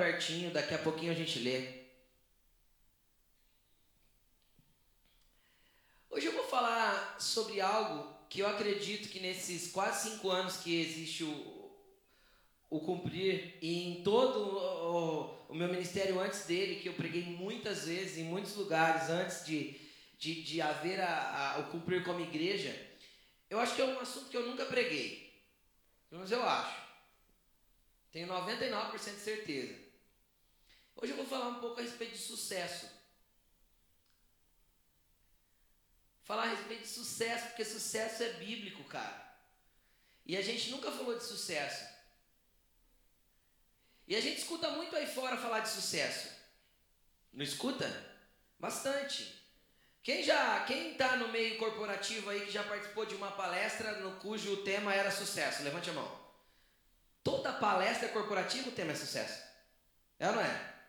abertinho, daqui a pouquinho a gente lê. Hoje eu vou falar sobre algo que eu acredito que nesses quase cinco anos que existe o, o cumprir e em todo o, o, meu ministério antes dele, que eu preguei muitas vezes em muitos lugares antes de, de, de haver a, a, o cumprir como igreja, eu acho que é um assunto que eu nunca preguei. Mas eu acho. Tenho 99% de certeza. Hoje eu vou falar um pouco a respeito de sucesso. Falar a respeito de sucesso, porque sucesso é bíblico, cara. E a gente nunca falou de sucesso. E a gente escuta muito aí fora falar de sucesso. Não escuta? Bastante. Quem já, quem está no meio corporativo aí que já participou de uma palestra no cujo tema era sucesso? Levante a mão. Toda palestra corporativa o tema é sucesso. É ou não é?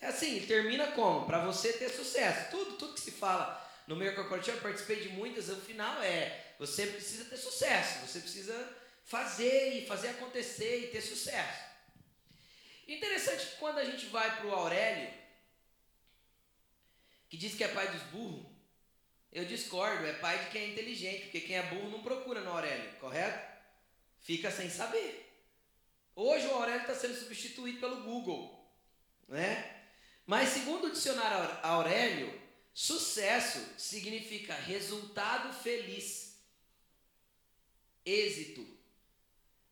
É assim, termina como? Para você ter sucesso. Tudo, tudo que se fala no meio corporativo, eu participei de muitas, o final é, você precisa ter sucesso, você precisa fazer e fazer acontecer e ter sucesso. Interessante que quando a gente vai para o Aurélio, que diz que é pai dos burros, eu discordo, é pai de quem é inteligente, porque quem é burro não procura no Aurélio, correto? Fica sem saber. Hoje o Aurélio está sendo substituído pelo Google, né? Mas segundo o dicionário Aurélio, sucesso significa resultado feliz, êxito.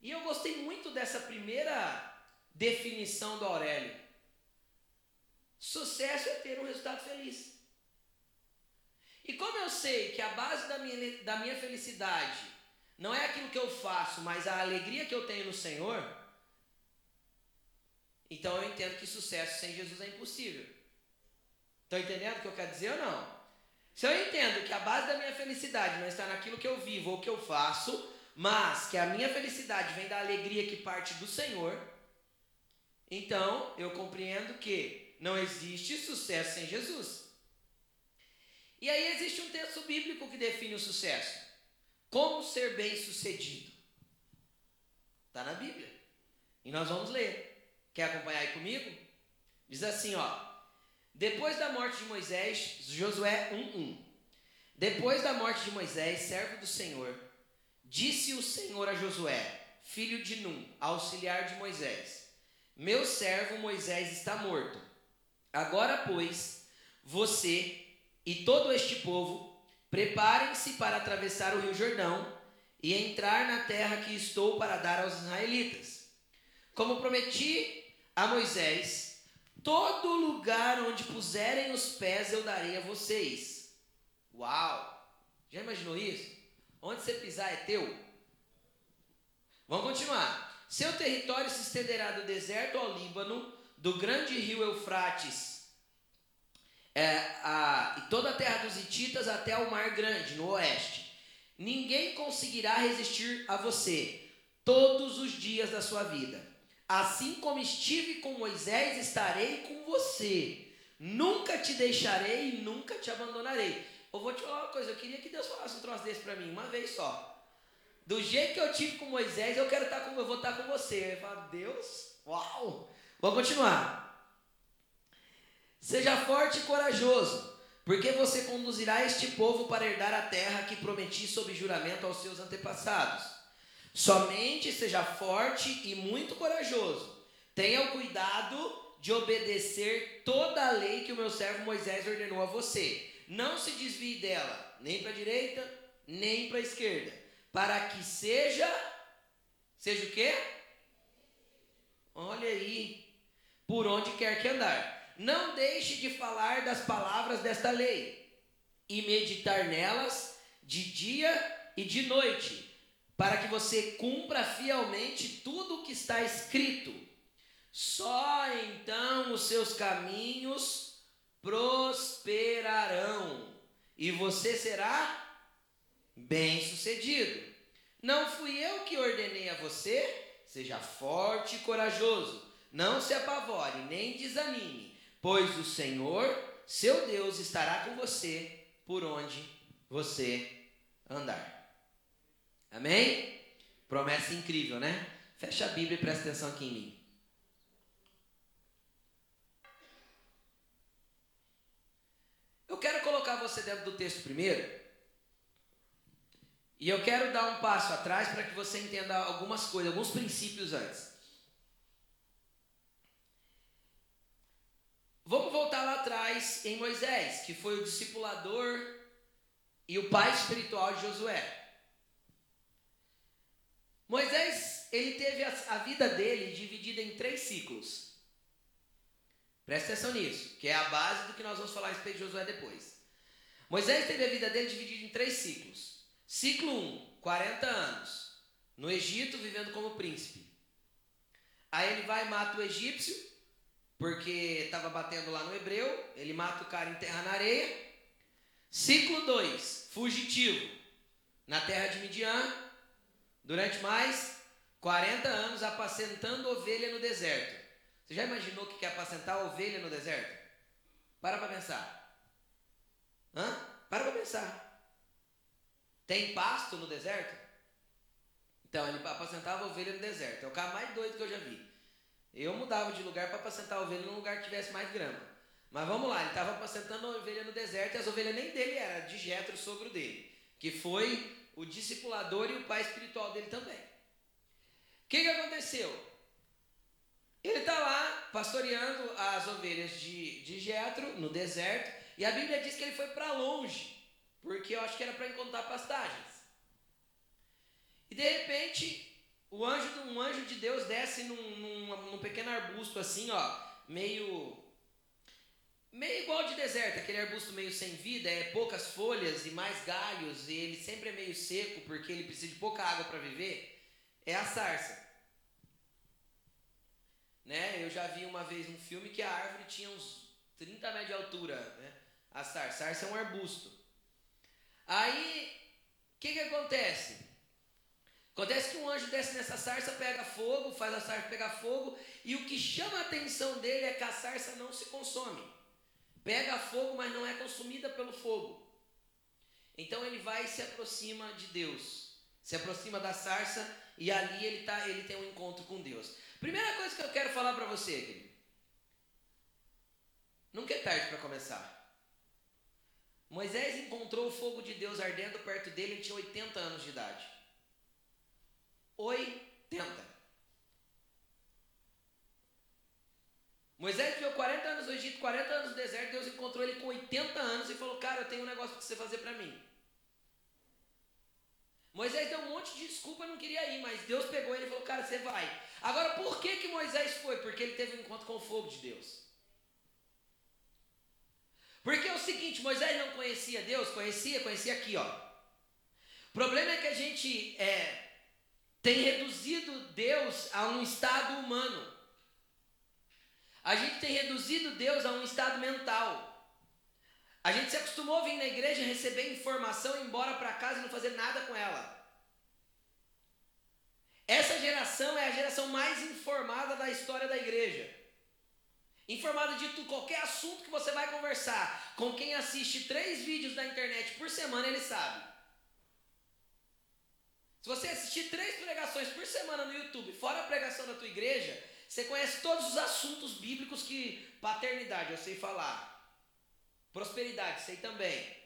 E eu gostei muito dessa primeira definição do Aurélio. Sucesso é ter um resultado feliz. E como eu sei que a base da minha, da minha felicidade não é aquilo que eu faço, mas a alegria que eu tenho no Senhor, então eu entendo que sucesso sem Jesus é impossível. Estão entendendo o que eu quero dizer ou não? Se eu entendo que a base da minha felicidade não está naquilo que eu vivo ou que eu faço, mas que a minha felicidade vem da alegria que parte do Senhor, então eu compreendo que não existe sucesso sem Jesus. E aí existe um texto bíblico que define o sucesso. Como ser bem sucedido. Está na Bíblia. E nós vamos ler. Quer acompanhar aí comigo? Diz assim, ó. Depois da morte de Moisés, Josué 1:1. Depois da morte de Moisés, servo do Senhor, disse o Senhor a Josué, filho de Num, auxiliar de Moisés: Meu servo Moisés está morto. Agora, pois, você e todo este povo, preparem-se para atravessar o rio Jordão e entrar na terra que estou para dar aos israelitas. Como prometi a Moisés, todo lugar onde puserem os pés eu darei a vocês. Uau! Já imaginou isso? Onde você pisar é teu? Vamos continuar. Seu território se estenderá do deserto ao Líbano, do grande rio Eufrates é, a, e toda a terra dos Hititas até o Mar Grande, no oeste. Ninguém conseguirá resistir a você todos os dias da sua vida. Assim como estive com Moisés, estarei com você. Nunca te deixarei e nunca te abandonarei. Eu vou te falar uma coisa, eu queria que Deus falasse um troço desse para mim, uma vez só. Do jeito que eu tive com Moisés, eu quero estar com, eu vou estar com você. Eu falo, Deus, uau! Vamos continuar. Seja forte e corajoso, porque você conduzirá este povo para herdar a terra que prometi sob juramento aos seus antepassados. Somente seja forte e muito corajoso. Tenha o cuidado de obedecer toda a lei que o meu servo Moisés ordenou a você. Não se desvie dela, nem para a direita, nem para a esquerda, para que seja seja o quê? Olha aí, por onde quer que andar. Não deixe de falar das palavras desta lei e meditar nelas de dia e de noite, para que você cumpra fielmente tudo o que está escrito. Só então os seus caminhos prosperarão e você será bem-sucedido. Não fui eu que ordenei a você? Seja forte e corajoso. Não se apavore, nem desanime pois o Senhor, seu Deus, estará com você por onde você andar. Amém? Promessa incrível, né? Fecha a Bíblia e presta atenção aqui em mim. Eu quero colocar você dentro do texto primeiro. E eu quero dar um passo atrás para que você entenda algumas coisas, alguns princípios antes. Vamos voltar lá atrás em Moisés, que foi o discipulador e o pai espiritual de Josué. Moisés, ele teve a, a vida dele dividida em três ciclos. Presta atenção nisso, que é a base do que nós vamos falar a respeito de Josué depois. Moisés teve a vida dele dividida em três ciclos. Ciclo 1, 40 anos, no Egito, vivendo como príncipe. Aí ele vai e mata o egípcio, porque estava batendo lá no hebreu, ele mata o cara em terra na areia. Ciclo 2, fugitivo, na terra de Midian, durante mais 40 anos apacentando ovelha no deserto. Você já imaginou o que é apacentar ovelha no deserto? Para para pensar. Hã? Para para pensar. Tem pasto no deserto? Então, ele apacentava ovelha no deserto. É o cara mais doido que eu já vi. Eu mudava de lugar para apacentar ovelha num lugar que tivesse mais grama. Mas vamos lá, ele estava apacentando ovelha no deserto e as ovelhas nem dele era, de Jetro, o sogro dele, que foi o discipulador e o pai espiritual dele também. O que, que aconteceu? Ele está lá pastoreando as ovelhas de, de no deserto e a Bíblia diz que ele foi para longe, porque eu acho que era para encontrar pastagens. E de repente, o anjo, um anjo de Deus desce num, num, num pequeno arbusto assim, ó, meio Meio igual de deserto, aquele arbusto meio sem vida, é poucas folhas e mais galhos, e ele sempre é meio seco porque ele precisa de pouca água para viver, é a sarça. Né? Eu já vi uma vez um filme que a árvore tinha uns 30 metros de altura, né? A sarça. Sarça é um arbusto. Aí, o que que acontece? Acontece que um anjo desce nessa sarça, pega fogo, faz a sarça pegar fogo, e o que chama a atenção dele é que a sarça não se consome pega fogo, mas não é consumida pelo fogo. Então ele vai e se aproxima de Deus, se aproxima da sarça e ali ele, tá, ele tem um encontro com Deus. Primeira coisa que eu quero falar para você, querido. Nunca é tarde para começar. Moisés encontrou o fogo de Deus ardendo perto dele, ele tinha 80 anos de idade. 80. Moisés viveu 40 anos no Egito, 40 anos no deserto, Deus encontrou ele com 80 anos e falou: Cara, eu tenho um negócio para você fazer para mim. Moisés deu um monte de desculpa, não queria ir, mas Deus pegou ele e falou: Cara, você vai. Agora, por que, que Moisés foi? Porque ele teve um encontro com o fogo de Deus. Porque é o seguinte: Moisés não conhecia Deus, conhecia, conhecia aqui, ó. O problema é que a gente é, tem reduzido Deus a um estado humano. A gente tem reduzido Deus a um estado mental. A gente se acostumou a vir na igreja, receber informação, ir embora para casa e não fazer nada com ela. Essa geração é a geração mais informada da história da igreja. Informada de tudo, qualquer assunto que você vai conversar. Com quem assiste três vídeos na internet por semana, ele sabe. Se você assistir três pregações por semana no YouTube, fora a pregação da tua igreja, você conhece todos os assuntos bíblicos que paternidade eu sei falar. Prosperidade, sei também.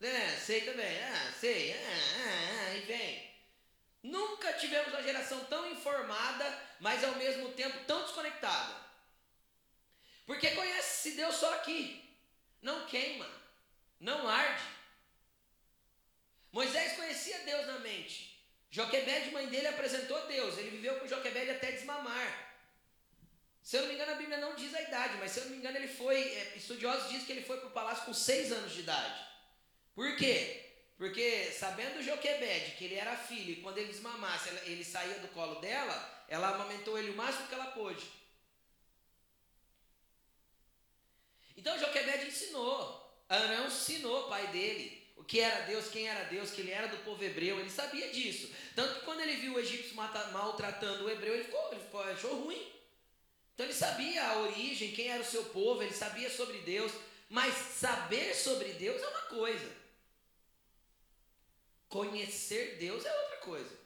É, sei também. Ah, sei. Ah, ah, ah, e vem. Nunca tivemos uma geração tão informada, mas ao mesmo tempo tão desconectada. Porque conhece-se Deus só aqui. Não queima, não arde. Moisés conhecia Deus na mente. Joquebede, mãe dele, apresentou Deus. Ele viveu com Joquebede até desmamar. Se eu não me engano, a Bíblia não diz a idade, mas se eu não me engano, ele foi. É, estudiosos dizem que ele foi para o palácio com seis anos de idade. Por quê? Porque sabendo Joquebede que ele era filho, e quando ele desmamasse, ele saía do colo dela, ela amamentou ele o máximo que ela pôde. Então Joquebede ensinou, Arão ensinou, pai dele, o que era Deus, quem era Deus, que ele era do povo hebreu, ele sabia disso. Tanto que quando ele viu o egípcio maltratando o hebreu, ele ficou, ele ficou achou ruim. Então ele sabia a origem, quem era o seu povo, ele sabia sobre Deus, mas saber sobre Deus é uma coisa. Conhecer Deus é outra coisa.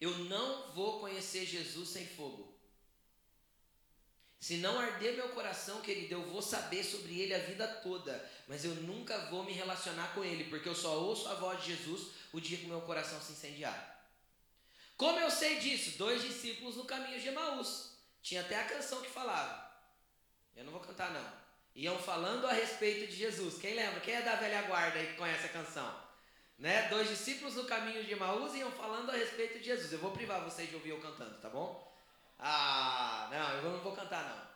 Eu não vou conhecer Jesus sem fogo. Se não arder meu coração, querido, eu vou saber sobre ele a vida toda, mas eu nunca vou me relacionar com ele, porque eu só ouço a voz de Jesus o dia que meu coração se incendiar. Como eu sei disso? Dois discípulos no caminho de Emaús. Tinha até a canção que falava. Eu não vou cantar não. Iam falando a respeito de Jesus. Quem lembra? Quem é da velha guarda aí que conhece a canção? Né? Dois discípulos no caminho de Emaús iam falando a respeito de Jesus. Eu vou privar vocês de ouvir eu cantando, tá bom? Ah, não, eu não vou cantar não.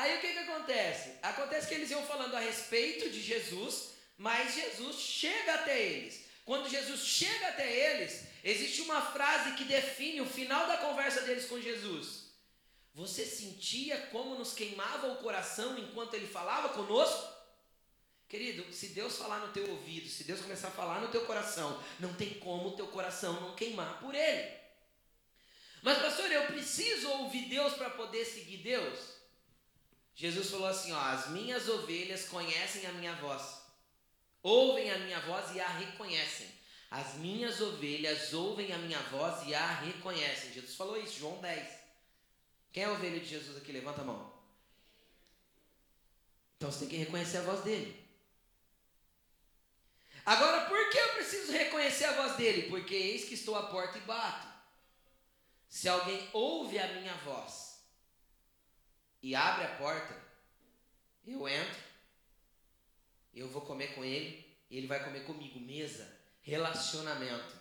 Aí o que que acontece? Acontece que eles iam falando a respeito de Jesus, mas Jesus chega até eles. Quando Jesus chega até eles, existe uma frase que define o final da conversa deles com Jesus. Você sentia como nos queimava o coração enquanto ele falava conosco? Querido, se Deus falar no teu ouvido, se Deus começar a falar no teu coração, não tem como o teu coração não queimar por ele. Mas, pastor, eu preciso ouvir Deus para poder seguir Deus? Jesus falou assim: ó, as minhas ovelhas conhecem a minha voz, ouvem a minha voz e a reconhecem. As minhas ovelhas ouvem a minha voz e a reconhecem. Jesus falou isso, João 10. Quem é a ovelha de Jesus aqui? Levanta a mão. Então você tem que reconhecer a voz dele. Agora, por que eu preciso reconhecer a voz dele? Porque eis que estou à porta e bato. Se alguém ouve a minha voz e abre a porta, eu entro, eu vou comer com ele ele vai comer comigo. Mesa, relacionamento.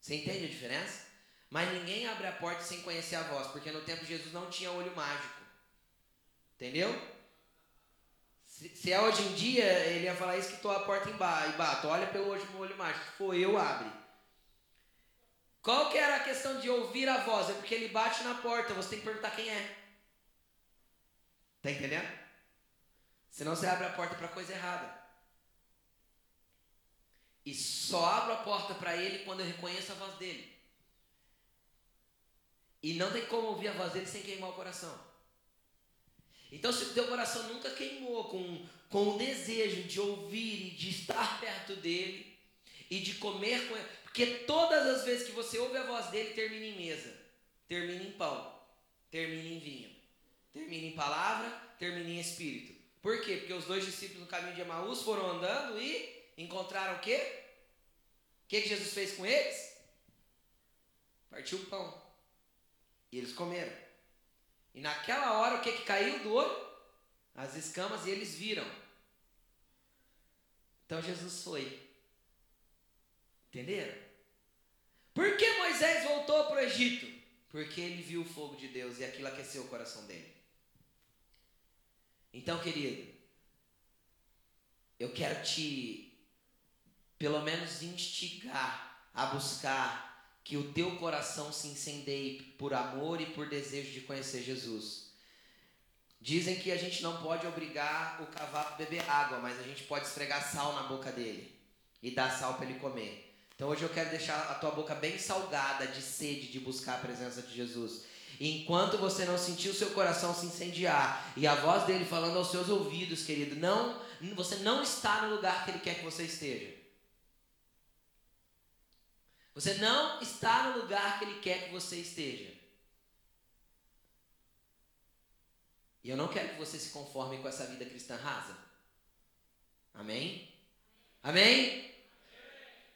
Você entende a diferença? Mas ninguém abre a porta sem conhecer a voz, porque no tempo de Jesus não tinha olho mágico. Entendeu? Se, é hoje em dia, ele ia falar isso que estou a porta em bato. Olha pelo olho, olho mágico. Se for eu, abre. Qual que era a questão de ouvir a voz? É porque ele bate na porta, você tem que perguntar quem é. Tá entendendo? Senão você abre a porta para coisa errada. E só abro a porta para ele quando eu reconheço a voz dele. E não tem como ouvir a voz dele sem queimar o coração. Então, se o teu coração nunca queimou com, com o desejo de ouvir e de estar perto dele e de comer com ele, porque todas as vezes que você ouve a voz dele, termina em mesa, termina em pão, termina em vinho, termina em palavra, termina em espírito. Por quê? Porque os dois discípulos no caminho de Emaús foram andando e encontraram o quê? O que, que Jesus fez com eles? Partiu o pão. E eles comeram. E naquela hora, o que, que caiu do olho? As escamas e eles viram. Então Jesus foi. Entenderam? Por que Moisés voltou para o Egito? Porque ele viu o fogo de Deus e aquilo aqueceu o coração dele. Então, querido, eu quero te, pelo menos, instigar a buscar que o teu coração se incendeie por amor e por desejo de conhecer Jesus. Dizem que a gente não pode obrigar o cavalo a beber água, mas a gente pode esfregar sal na boca dele e dar sal para ele comer. Então hoje eu quero deixar a tua boca bem salgada de sede de buscar a presença de Jesus. E enquanto você não sentir o seu coração se incendiar e a voz dele falando aos seus ouvidos, querido, não, você não está no lugar que ele quer que você esteja. Você não está no lugar que ele quer que você esteja. E eu não quero que você se conforme com essa vida cristã rasa. Amém? Amém?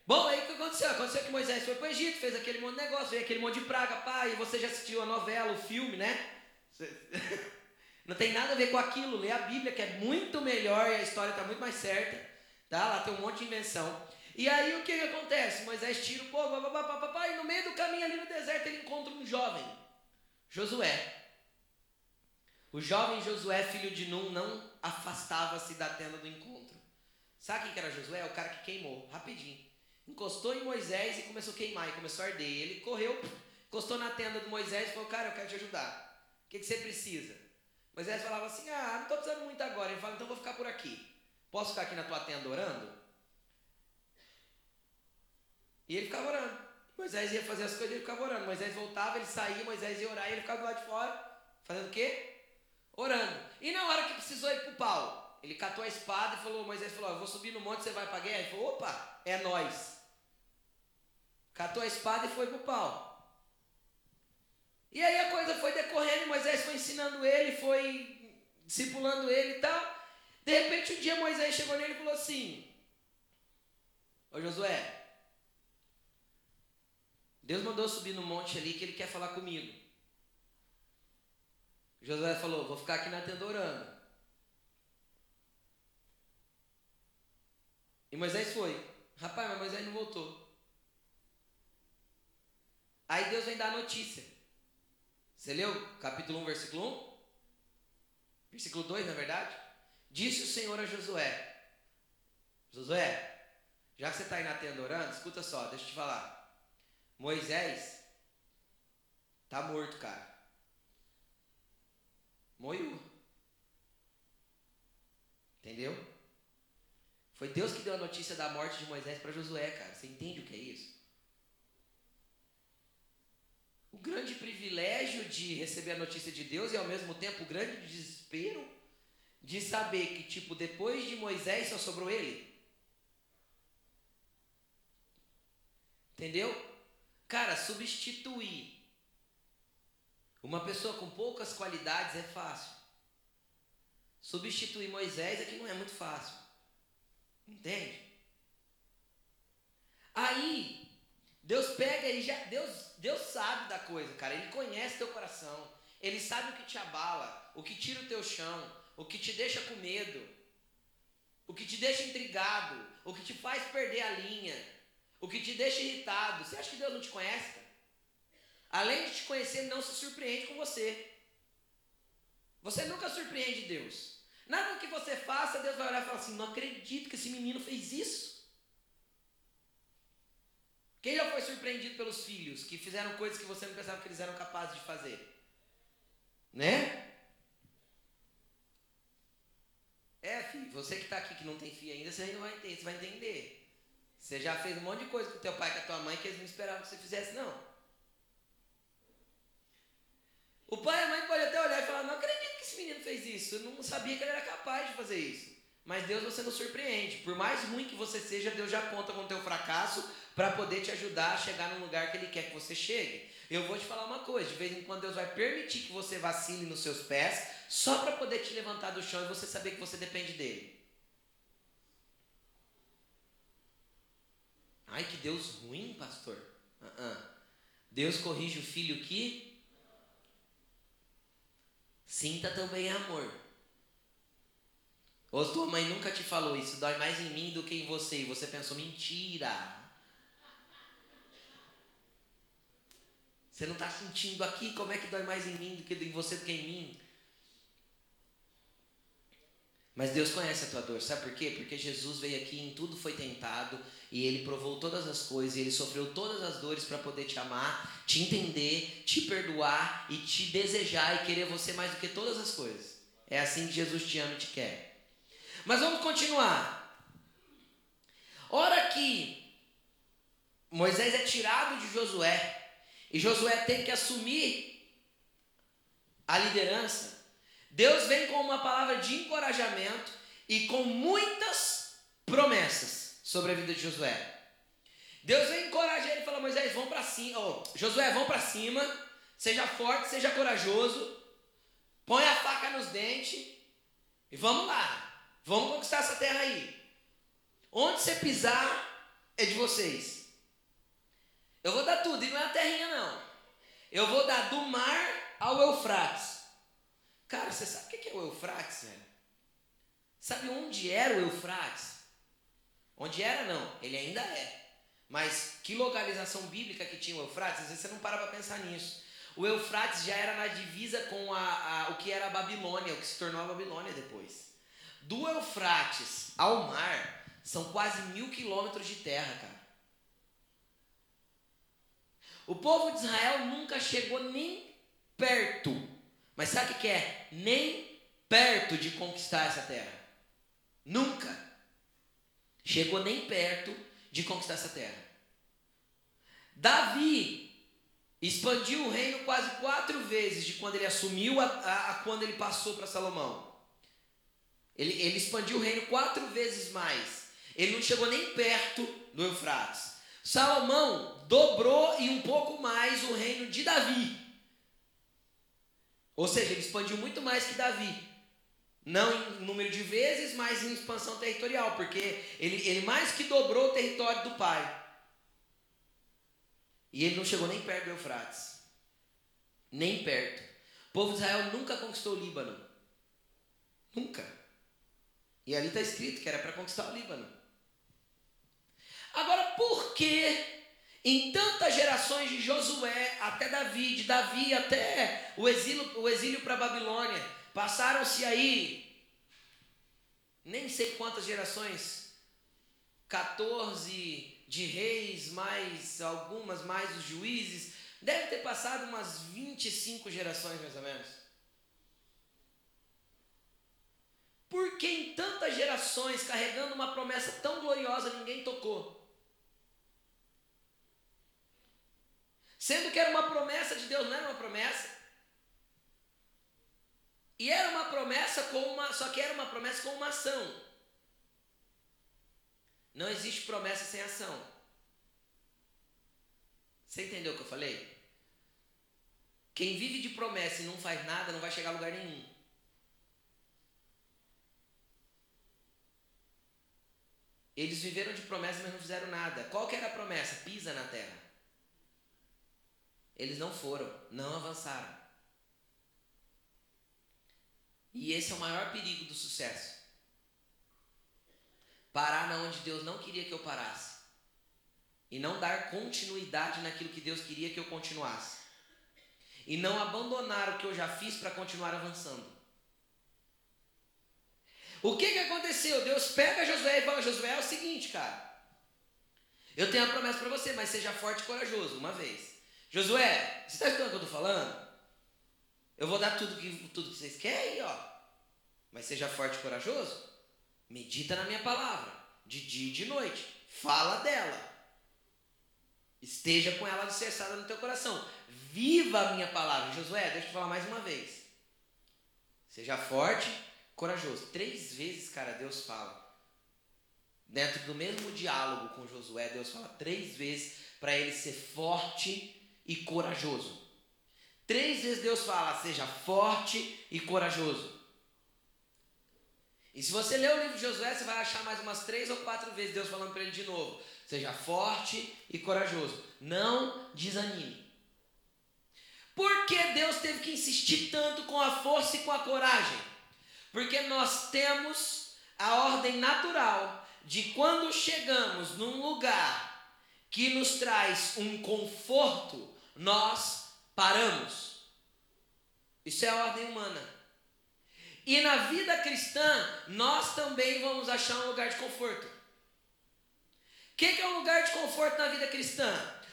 Bom, aí o que aconteceu? Aconteceu que Moisés foi para o Egito, fez aquele monte de negócio, veio aquele monte de praga, pai, e você já assistiu a novela, o filme, né? Não tem nada a ver com aquilo, lê a Bíblia, que é muito melhor e a história está muito mais certa, tá? Lá tem um monte de invenção. E aí o que, que acontece? Moisés tira o povo, papapá, e no meio do caminho ali no deserto ele encontra um jovem, Josué. O jovem Josué, filho de Num, não afastava-se da tenda do encontro. Sabe quem que era Josué? O cara que queimou, rapidinho encostou em Moisés e começou a queimar, e começou a arder. Ele correu, encostou na tenda de Moisés e falou: Cara, eu quero te ajudar. O que, que você precisa? Moisés falava assim: Ah, não estou precisando muito agora. Ele falou: Então vou ficar por aqui. Posso ficar aqui na tua tenda orando? E ele ficava orando. Moisés ia fazer as coisas, ele ficava orando. Moisés voltava, ele saía, Moisés ia orar, e ele ficava do lado de fora, fazendo o quê? Orando. E na hora que precisou ir para o pau, ele catou a espada e falou: Moisés falou: Eu vou subir no monte, você vai para a guerra? Ele falou: Opa, é nós. catou a espada e foi pro pau. E aí a coisa foi decorrendo, e Moisés foi ensinando ele, foi discipulando ele e tal. De repente um dia Moisés chegou nele e falou assim: Ô Josué, Deus mandou subir no monte ali que ele quer falar comigo. Josué falou: Vou ficar aqui na tenda orando. E Moisés foi. Rapaz, mas Moisés não voltou. Aí Deus vem dar a notícia. Você leu capítulo 1, versículo 1? Versículo 2, na verdade? Disse o Senhor a Josué: Josué, já que você está aí na tenda orando, escuta só, deixa eu te falar. Moisés tá morto, cara. Moiu. Entendeu? Foi Deus que deu a notícia da morte de Moisés para Josué, cara. Você entende o que é isso? O grande privilégio de receber a notícia de Deus e ao mesmo tempo o grande desespero de saber que, tipo, depois de Moisés só sobrou ele. Entendeu? Cara, substituir uma pessoa com poucas qualidades é fácil. Substituir Moisés é que não é muito fácil. Entende? Aí, Deus pega e já. Deus, Deus sabe da coisa, cara. Ele conhece teu coração. Ele sabe o que te abala, o que tira o teu chão, o que te deixa com medo, o que te deixa intrigado, o que te faz perder a linha, o que te deixa irritado. Você acha que Deus não te conhece? Além de te conhecer, não se surpreende com você. Você nunca surpreende Deus. Nada que você faça, Deus vai olhar e falar assim: não acredito que esse menino fez isso. Quem já foi surpreendido pelos filhos que fizeram coisas que você não pensava que eles eram capazes de fazer? Né? É, filho, você que está aqui que não tem filho ainda, você não vai entender, você vai entender. Você já fez um monte de coisa com teu pai e com a tua mãe que eles não esperavam que você fizesse, não. O pai e a mãe podem até olhar e falar: Não acredito que esse menino fez isso. Eu não sabia que ele era capaz de fazer isso. Mas Deus você não surpreende. Por mais ruim que você seja, Deus já conta com o teu fracasso para poder te ajudar a chegar no lugar que Ele quer que você chegue. Eu vou te falar uma coisa: de vez em quando Deus vai permitir que você vacile nos seus pés, só para poder te levantar do chão e você saber que você depende dele. Ai, que Deus ruim, pastor. Uh -uh. Deus corrige o filho que Sinta também amor. Ou tua mãe nunca te falou isso, dói mais em mim do que em você, e você pensou, mentira. Você não está sentindo aqui como é que dói mais em mim do que em você do que em mim? Mas Deus conhece a tua dor, sabe por quê? Porque Jesus veio aqui em tudo foi tentado e ele provou todas as coisas, e ele sofreu todas as dores para poder te amar, te entender, te perdoar e te desejar e querer você mais do que todas as coisas. É assim que Jesus te ama e te quer. Mas vamos continuar. Hora que Moisés é tirado de Josué e Josué tem que assumir a liderança, Deus vem com uma palavra de encorajamento e com muitas promessas sobre a vida de Josué. Deus vem encorajar ele e fala: Moisés, vão para cima. Oh, Josué, vão para cima. Seja forte, seja corajoso. Põe a faca nos dentes. E vamos lá. Vamos conquistar essa terra aí. Onde você pisar é de vocês. Eu vou dar tudo. E não é a terrinha, não. Eu vou dar do mar ao Eufrates. Cara, você sabe o que é o Eufrates, velho? Sabe onde era o Eufrates? Onde era, não, ele ainda é. Mas que localização bíblica que tinha o Eufrates? Às vezes você não para para pensar nisso. O Eufrates já era na divisa com a, a, o que era a Babilônia, o que se tornou a Babilônia depois. Do Eufrates ao mar são quase mil quilômetros de terra, cara. O povo de Israel nunca chegou nem perto mas sabe o que é? Nem perto de conquistar essa terra. Nunca. Chegou nem perto de conquistar essa terra. Davi expandiu o reino quase quatro vezes de quando ele assumiu a, a, a quando ele passou para Salomão. Ele, ele expandiu o reino quatro vezes mais. Ele não chegou nem perto do Eufrates. Salomão dobrou e um pouco mais o reino de Davi. Ou seja, ele expandiu muito mais que Davi. Não em número de vezes, mas em expansão territorial, porque ele, ele mais que dobrou o território do pai. E ele não chegou nem perto do Eufrates. Nem perto. O povo de Israel nunca conquistou o Líbano. Nunca. E ali está escrito que era para conquistar o Líbano. Agora, por que em tantas gerações de Josué até Davi, de Davi até o exílio, o exílio para Babilônia, Passaram-se aí, nem sei quantas gerações, 14 de reis, mais algumas, mais os juízes. Deve ter passado umas 25 gerações, mais ou menos. Por que em tantas gerações, carregando uma promessa tão gloriosa, ninguém tocou? Sendo que era uma promessa de Deus, não era uma promessa. E era uma promessa com uma, só que era uma promessa com uma ação. Não existe promessa sem ação. Você entendeu o que eu falei? Quem vive de promessa e não faz nada não vai chegar a lugar nenhum. Eles viveram de promessa, mas não fizeram nada. Qual que era a promessa? Pisa na terra. Eles não foram, não avançaram. E esse é o maior perigo do sucesso. Parar na onde Deus não queria que eu parasse. E não dar continuidade naquilo que Deus queria que eu continuasse. E não abandonar o que eu já fiz para continuar avançando. O que, que aconteceu? Deus pega Josué e fala: Josué é o seguinte, cara. Eu tenho a promessa para você, mas seja forte e corajoso, uma vez. Josué, você está escutando o que eu estou falando? Eu vou dar tudo que, tudo que vocês querem, ó. Mas seja forte e corajoso. Medita na minha palavra, de dia e de noite. Fala dela. Esteja com ela alicerçada no teu coração. Viva a minha palavra. Josué, deixa eu falar mais uma vez. Seja forte, corajoso. Três vezes, cara, Deus fala. Dentro do mesmo diálogo com Josué, Deus fala três vezes para ele ser forte e corajoso. Três vezes Deus fala: seja forte e corajoso. E se você ler o livro de Josué, você vai achar mais umas três ou quatro vezes Deus falando para ele de novo: seja forte e corajoso. Não desanime. Por que Deus teve que insistir tanto com a força e com a coragem? Porque nós temos a ordem natural de quando chegamos num lugar que nos traz um conforto, nós paramos. Isso é a ordem humana. E na vida cristã, nós também vamos achar um lugar de conforto. O que, que é um lugar de conforto na vida cristã?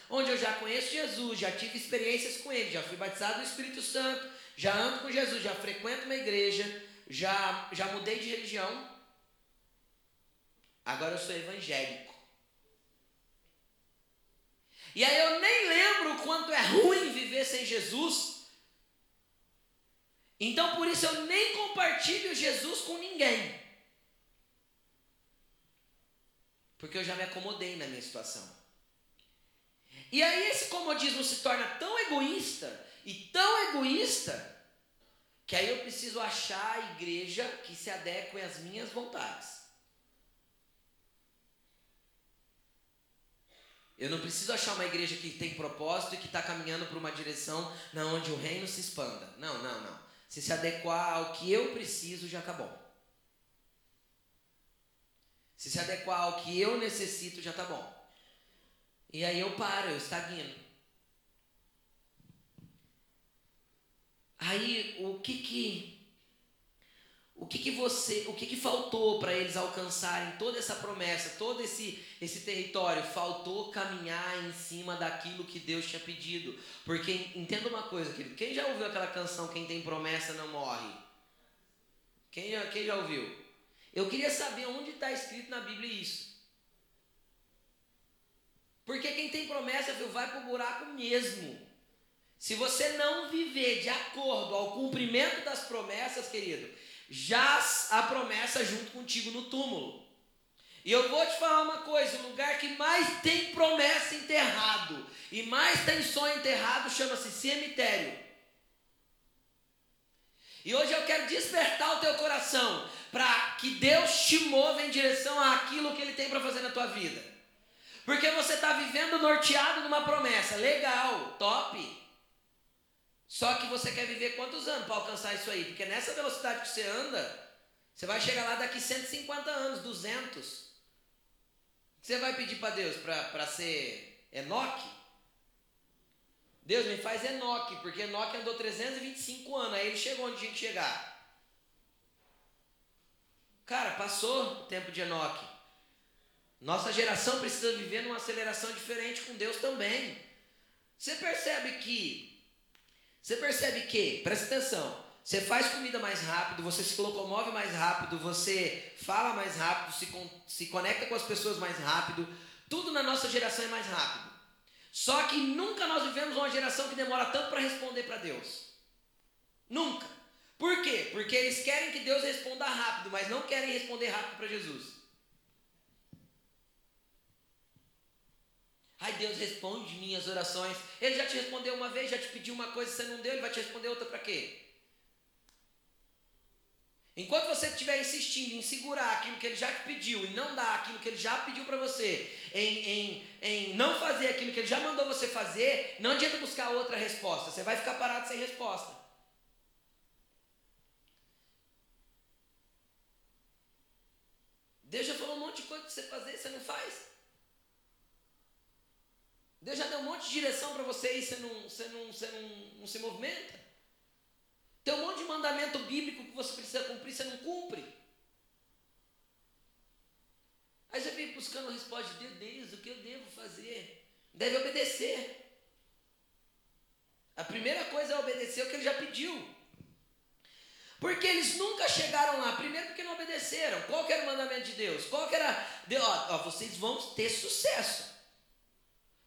Onde eu já conheço Jesus, já tive experiências com Ele, já fui batizado no Espírito Santo, já ando com Jesus, já frequento uma igreja, já, já mudei de religião. Agora eu sou evangélico. E aí eu nem lembro o quanto é ruim viver sem Jesus. Então por isso eu nem compartilho Jesus com ninguém. Porque eu já me acomodei na minha situação. E aí esse comodismo se torna tão egoísta e tão egoísta que aí eu preciso achar a igreja que se adeque às minhas vontades. Eu não preciso achar uma igreja que tem propósito e que está caminhando para uma direção na onde o reino se expanda. Não, não, não. Se se adequar ao que eu preciso, já está bom. Se se adequar ao que eu necessito, já está bom. E aí eu paro, eu estagno. Aí o que que o que, que você, o que, que faltou para eles alcançarem toda essa promessa, todo esse, esse território? Faltou caminhar em cima daquilo que Deus tinha pedido. Porque entenda uma coisa, querido. Quem já ouviu aquela canção Quem tem promessa não morre? Quem já, quem já ouviu? Eu queria saber onde está escrito na Bíblia isso. Porque quem tem promessa, viu, vai para o buraco mesmo. Se você não viver de acordo ao cumprimento das promessas, querido, jaz a promessa junto contigo no túmulo. E eu vou te falar uma coisa: o lugar que mais tem promessa enterrado e mais tem sonho enterrado chama-se cemitério. E hoje eu quero despertar o teu coração para que Deus te mova em direção àquilo que Ele tem para fazer na tua vida. Porque você está vivendo norteado numa promessa, legal, top. Só que você quer viver quantos anos para alcançar isso aí? Porque nessa velocidade que você anda, você vai chegar lá daqui 150 anos, 200. Você vai pedir para Deus para ser Enoque? Deus me faz Enoque, porque Enoque andou 325 anos, aí ele chegou onde tinha que chegar. Cara, passou o tempo de Enoque. Nossa geração precisa viver numa aceleração diferente com Deus também. Você percebe que, você percebe que, presta atenção, você faz comida mais rápido, você se locomove mais rápido, você fala mais rápido, se, con se conecta com as pessoas mais rápido. Tudo na nossa geração é mais rápido. Só que nunca nós vivemos uma geração que demora tanto para responder para Deus. Nunca. Por quê? Porque eles querem que Deus responda rápido, mas não querem responder rápido para Jesus. Ai, Deus responde minhas orações. Ele já te respondeu uma vez, já te pediu uma coisa, você não deu, ele vai te responder outra para quê? Enquanto você estiver insistindo em segurar aquilo que ele já te pediu e não dar aquilo que ele já pediu para você, em, em, em não fazer aquilo que ele já mandou você fazer, não adianta buscar outra resposta. Você vai ficar parado sem resposta. Deus já falou um monte de coisa para você fazer você não faz. Deus já deu um monte de direção para você e você não, você não, você não, não se movimenta. Tem um monte de mandamento bíblico que você precisa cumprir, você não cumpre. Aí você vem buscando a resposta de Deus, o que eu devo fazer? Deve obedecer. A primeira coisa é obedecer o que ele já pediu. Porque eles nunca chegaram lá. Primeiro porque não obedeceram. Qual era o mandamento de Deus? Qual era? ó, ó, vocês vão ter sucesso.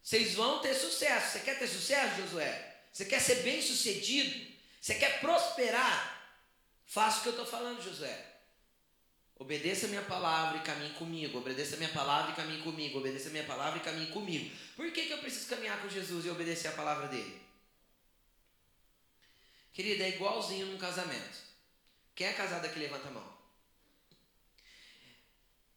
Vocês vão ter sucesso. Você quer ter sucesso, Josué? Você quer ser bem sucedido? Você quer prosperar? Faça o que eu estou falando, Josué. Obedeça a minha palavra e caminhe comigo. Obedeça a minha palavra e caminhe comigo. Obedeça a minha palavra e caminhe comigo. Por que, que eu preciso caminhar com Jesus e obedecer a palavra dele? Querida, é igualzinho num casamento. Quem é casado aqui, levanta a mão.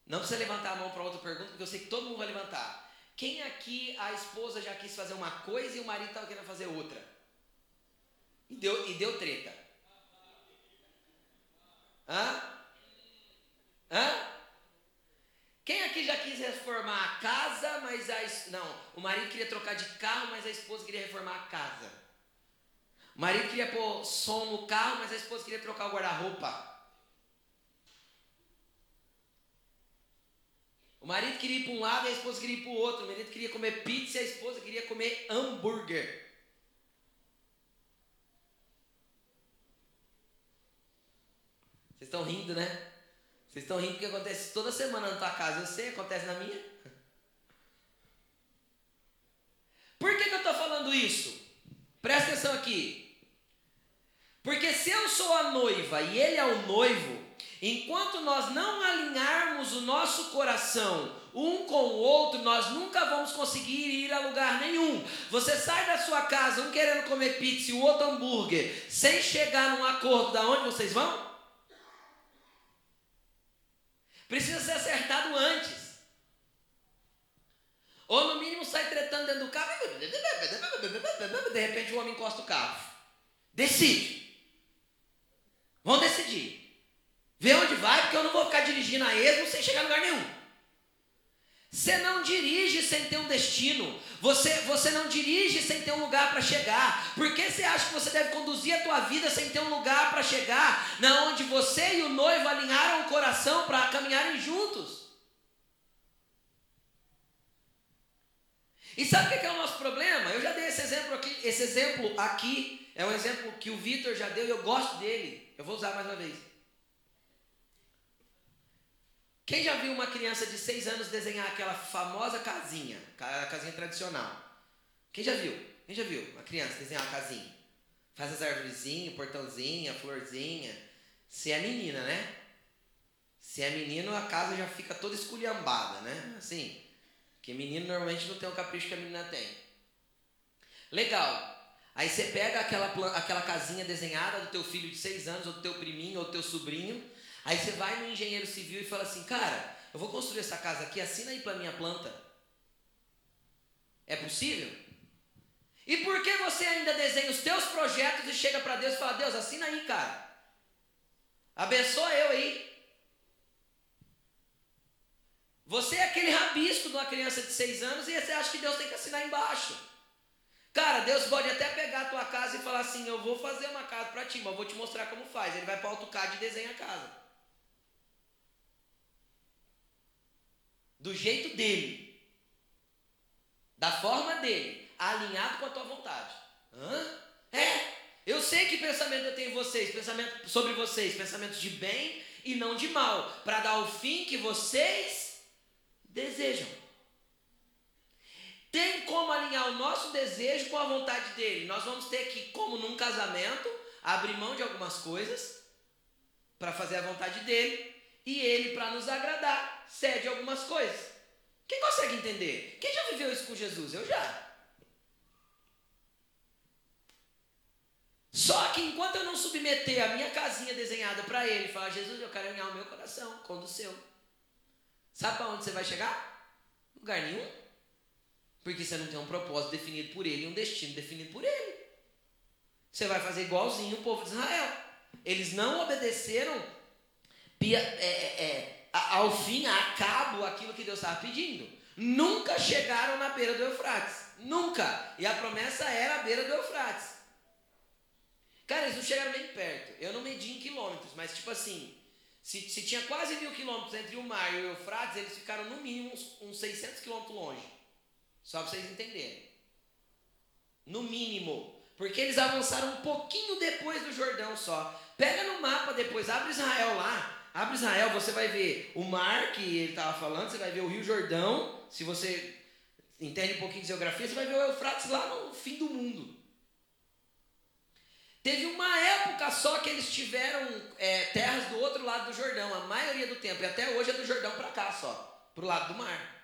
Não precisa levantar a mão para outra pergunta, porque eu sei que todo mundo vai levantar. Quem aqui a esposa já quis fazer uma coisa e o marido estava querendo fazer outra? E deu, e deu treta. Hã? Hã? Quem aqui já quis reformar a casa, mas a. Não, o marido queria trocar de carro, mas a esposa queria reformar a casa. O marido queria pôr som no carro, mas a esposa queria trocar o guarda-roupa. Marido queria ir para um lado e a esposa queria ir para o outro. O marido queria comer pizza e a esposa queria comer hambúrguer. Vocês estão rindo, né? Vocês estão rindo porque acontece toda semana na tua casa. Eu sei, acontece na minha. Por que, que eu estou falando isso? Presta atenção aqui. Porque se eu sou a noiva e ele é o noivo, enquanto nós não alinharmos o nosso coração um com o outro, nós nunca vamos conseguir ir a lugar nenhum. Você sai da sua casa, um querendo comer pizza e o outro hambúrguer, sem chegar num acordo da onde vocês vão? Precisa ser acertado antes. Ou no mínimo sai tretando dentro do carro. De repente o homem encosta o carro. Decide. Vamos decidir. Vê onde vai, porque eu não vou ficar dirigindo a esmo sem chegar em lugar nenhum. Você não dirige sem ter um destino. Você, você não dirige sem ter um lugar para chegar. Por que você acha que você deve conduzir a tua vida sem ter um lugar para chegar? Na onde você e o noivo alinharam o coração para caminharem juntos. E sabe o que é o nosso problema? Eu já dei esse exemplo aqui. Esse exemplo aqui é um exemplo que o Vitor já deu e eu gosto dele. Eu vou usar mais uma vez. Quem já viu uma criança de 6 anos desenhar aquela famosa casinha, a casinha tradicional? Quem já viu? Quem já viu uma criança desenhar uma casinha? Faz as árvorezinhas, portãozinha, florzinha. Se é menina, né? Se é menino, a casa já fica toda esculhambada, né? Assim. Porque menino normalmente não tem o capricho que a menina tem. Legal. Aí você pega aquela, aquela casinha desenhada do teu filho de seis anos, ou do teu priminho, ou do teu sobrinho. Aí você vai no engenheiro civil e fala assim, cara, eu vou construir essa casa aqui, assina aí para minha planta. É possível? E por que você ainda desenha os teus projetos e chega para Deus e fala, Deus, assina aí, cara. Abençoa eu aí. Você é aquele rabisco de uma criança de seis anos e você acha que Deus tem que assinar embaixo. Cara, Deus pode até pegar a tua casa e falar assim: Eu vou fazer uma casa para ti, mas eu vou te mostrar como faz. Ele vai para o AutoCAD e desenha a casa. Do jeito dele, da forma dele, alinhado com a tua vontade. Hã? É, eu sei que pensamento eu tenho em vocês, pensamento sobre vocês, pensamentos de bem e não de mal, para dar o fim que vocês desejam. Tem como alinhar o nosso desejo com a vontade dele. Nós vamos ter que, como num casamento, abrir mão de algumas coisas para fazer a vontade dele e ele, para nos agradar, cede algumas coisas. Quem consegue entender? Quem já viveu isso com Jesus? Eu já. Só que enquanto eu não submeter a minha casinha desenhada para ele falar, Jesus, eu quero alinhar o meu coração com o seu. Sabe para onde você vai chegar? Lugar nenhum. Porque você não tem um propósito definido por ele e um destino definido por ele. Você vai fazer igualzinho o povo de Israel. Eles não obedeceram é, é, é, ao fim, a cabo, aquilo que Deus estava pedindo. Nunca chegaram na beira do Eufrates. Nunca. E a promessa era a beira do Eufrates. Cara, eles não chegaram nem perto. Eu não medi em quilômetros, mas tipo assim, se, se tinha quase mil quilômetros entre o mar e o Eufrates, eles ficaram no mínimo uns, uns 600 quilômetros longe. Só para vocês entenderem. No mínimo. Porque eles avançaram um pouquinho depois do Jordão só. Pega no mapa depois, abre Israel lá. Abre Israel, você vai ver o mar que ele estava falando, você vai ver o Rio Jordão. Se você entende um pouquinho de geografia, você vai ver o Eufrates lá no fim do mundo. Teve uma época só que eles tiveram é, terras do outro lado do Jordão, a maioria do tempo, e até hoje é do Jordão para cá só, para o lado do mar.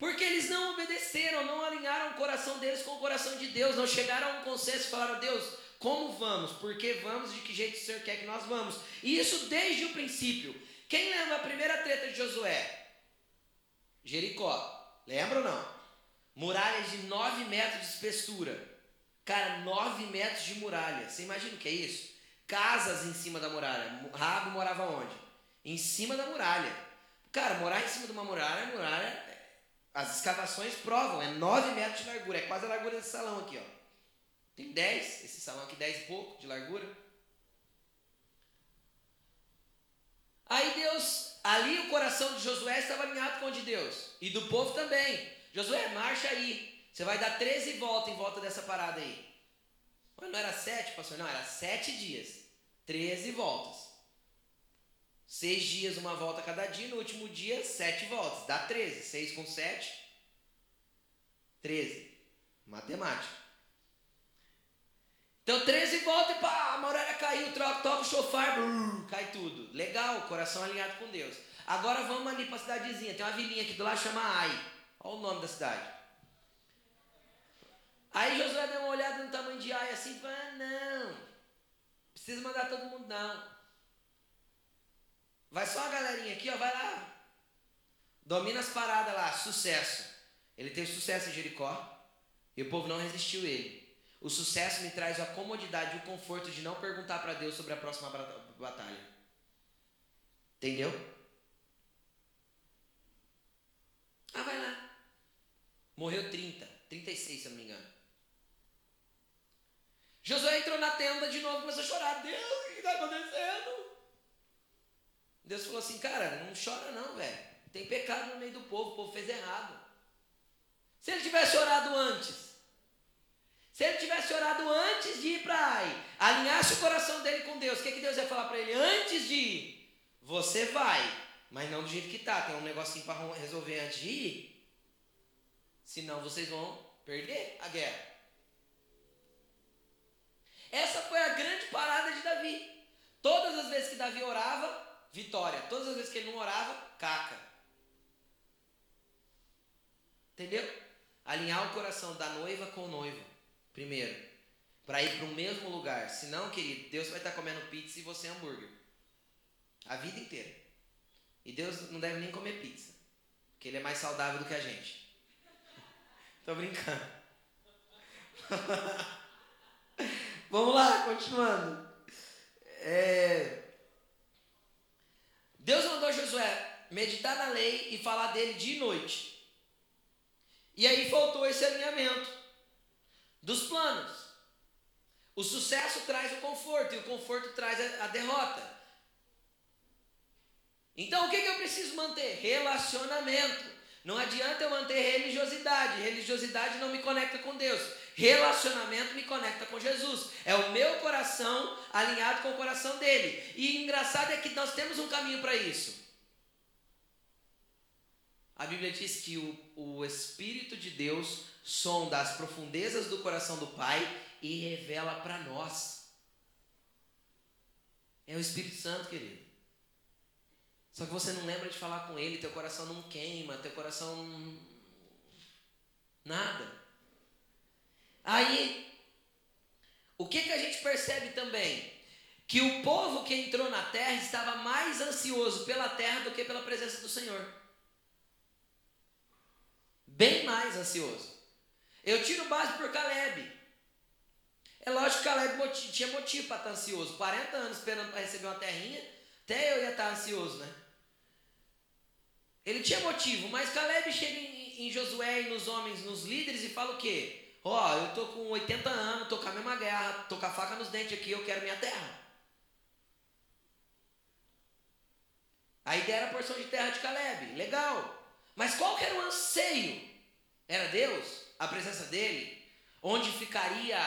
Porque eles não obedeceram, não alinharam o coração deles com o coração de Deus, não chegaram a um consenso e falaram: Deus, como vamos? Por que vamos? De que jeito o Senhor quer que nós vamos? E isso desde o princípio. Quem lembra a primeira treta de Josué? Jericó. Lembra ou não? Muralhas de 9 metros de espessura. Cara, 9 metros de muralha. Você imagina o que é isso? Casas em cima da muralha. Rabo morava onde? Em cima da muralha. Cara, morar em cima de uma muralha, muralha as escavações provam, é 9 metros de largura, é quase a largura desse salão aqui, ó. Tem 10, esse salão aqui 10 e pouco de largura. Aí Deus, ali o coração de Josué estava alinhado com o de Deus. E do povo também. Josué, marcha aí. Você vai dar 13 voltas em volta dessa parada aí. Mas não era 7, pastor? Não, era 7 dias. 13 voltas. Seis dias, uma volta cada dia, no último dia, sete voltas. Dá 13. Seis com sete, 13. Matemática. Então, 13 voltas e pá, a muralha caiu, troca, toca o chofar, cai tudo. Legal, coração alinhado com Deus. Agora vamos ali para a cidadezinha. Tem uma vilinha aqui do lado, chama Ai. Olha o nome da cidade. Aí Josué deu uma olhada no tamanho de Ai assim, ah, não. Precisa mandar todo mundo, não. Vai só a galerinha aqui, ó, vai lá. Domina as paradas lá, sucesso. Ele teve sucesso em Jericó e o povo não resistiu ele. O sucesso me traz a comodidade e o conforto de não perguntar para Deus sobre a próxima batalha. Entendeu? Ah, vai lá. Morreu 30, 36, se eu não me engano. Josué entrou na tenda de novo começou a chorar. Deus, o que está acontecendo? Deus falou assim, cara, não chora não, velho. Tem pecado no meio do povo, o povo fez errado. Se ele tivesse orado antes, se ele tivesse orado antes de ir para Ai, alinhasse o coração dele com Deus, o que, que Deus ia falar para ele? Antes de ir, você vai, mas não do jeito que tá. Tem um negocinho para resolver antes de ir. Senão vocês vão perder a guerra. Essa foi a grande parada de Davi. Todas as vezes que Davi orava, vitória. Todas as vezes que ele não orava, caca. Entendeu? Alinhar o coração da noiva com o noivo, primeiro, para ir para o mesmo lugar. Senão, querido, Deus vai estar comendo pizza e você hambúrguer. A vida inteira. E Deus não deve nem comer pizza, porque Ele é mais saudável do que a gente. Tô brincando. Vamos lá, continuando. É... Deus mandou Josué meditar na lei e falar dele de noite. E aí faltou esse alinhamento dos planos. O sucesso traz o conforto e o conforto traz a, derrota. Então o que, que eu preciso manter? Relacionamento. Não adianta eu manter religiosidade. Religiosidade não me conecta com Deus. Relacionamento me conecta com Jesus. É o meu coração alinhado com o coração dele. E engraçado é que nós temos um caminho para isso. A Bíblia diz que o, o Espírito de Deus sonda as profundezas do coração do Pai e revela para nós. É o Espírito Santo, querido. Só que você não lembra de falar com ele, teu coração não queima, teu coração nada. Aí, o que, que a gente percebe também? Que o povo que entrou na terra estava mais ansioso pela terra do que pela presença do Senhor. Bem mais ansioso. Eu tiro base por Caleb. É lógico que Caleb tinha motivo para estar ansioso. 40 anos esperando para receber uma terrinha, até eu ia estar ansioso, né? Ele tinha motivo, mas Caleb chega em, em Josué e nos homens, nos líderes e fala o quê? Ó, oh, eu tô com 80 anos, tô com a mesma guerra, tô com a faca nos dentes aqui, eu quero minha terra. A ideia era a porção de terra de Caleb, legal. Mas qual que era o anseio? Era Deus? A presença dele? Onde ficaria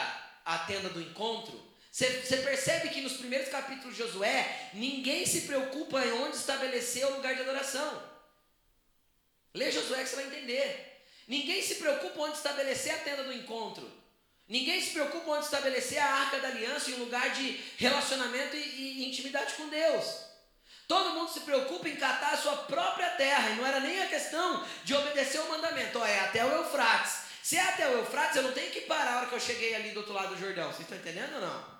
a tenda do encontro? Você percebe que nos primeiros capítulos de Josué, ninguém se preocupa em onde estabelecer o lugar de adoração. Lê Josué que você vai entender. Ninguém se preocupa onde estabelecer a tenda do encontro. Ninguém se preocupa onde estabelecer a arca da aliança em um lugar de relacionamento e, e intimidade com Deus. Todo mundo se preocupa em catar a sua própria terra. E não era nem a questão de obedecer o mandamento. Ó, é até o Eufrates. Se é até o Eufrates, eu não tenho que parar a hora que eu cheguei ali do outro lado do Jordão. Vocês estão entendendo ou não?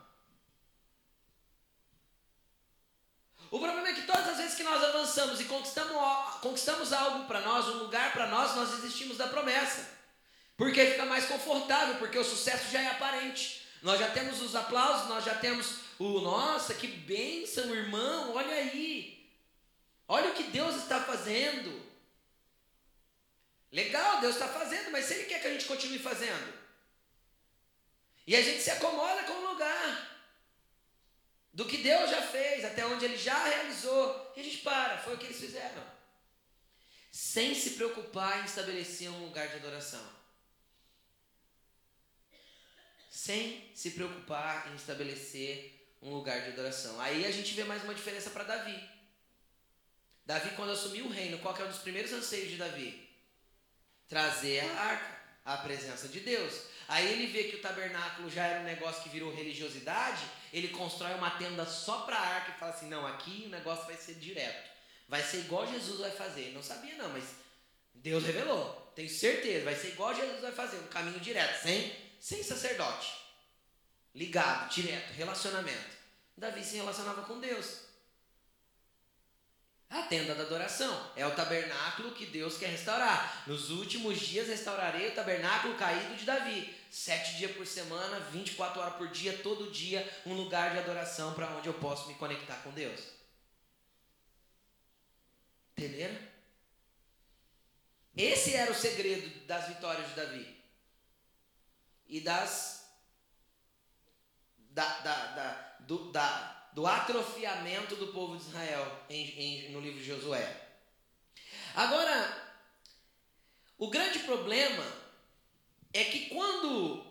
O problema é que todas as vezes que nós avançamos e conquistamos, conquistamos algo para nós, um lugar para nós, nós desistimos da promessa. Porque fica mais confortável, porque o sucesso já é aparente. Nós já temos os aplausos, nós já temos o nossa, que bênção, irmão, olha aí. Olha o que Deus está fazendo. Legal, Deus está fazendo, mas se Ele quer que a gente continue fazendo. E a gente se acomoda com o lugar do que Deus já fez, até onde Ele já realizou, e a gente para, foi o que eles fizeram. Sem se preocupar em estabelecer um lugar de adoração. Sem se preocupar em estabelecer um lugar de adoração. Aí a gente vê mais uma diferença para Davi. Davi, quando assumiu o reino, qual que é um dos primeiros anseios de Davi? Trazer a arca, a presença de Deus. Aí ele vê que o tabernáculo já era um negócio que virou religiosidade, ele constrói uma tenda só para a arca e fala assim: não, aqui o negócio vai ser direto. Vai ser igual Jesus vai fazer. Ele não sabia, não, mas Deus revelou. Tenho certeza, vai ser igual Jesus vai fazer, um caminho direto, sem, sem sacerdote. Ligado, direto, relacionamento. Davi se relacionava com Deus. A tenda da adoração é o tabernáculo que Deus quer restaurar. Nos últimos dias restaurarei o tabernáculo caído de Davi. Sete dias por semana, 24 horas por dia, todo dia, um lugar de adoração para onde eu posso me conectar com Deus. Entenderam? Esse era o segredo das vitórias de Davi. E das. Da, da, da, do, da do atrofiamento do povo de Israel em, em, no livro de Josué. Agora, o grande problema é que quando,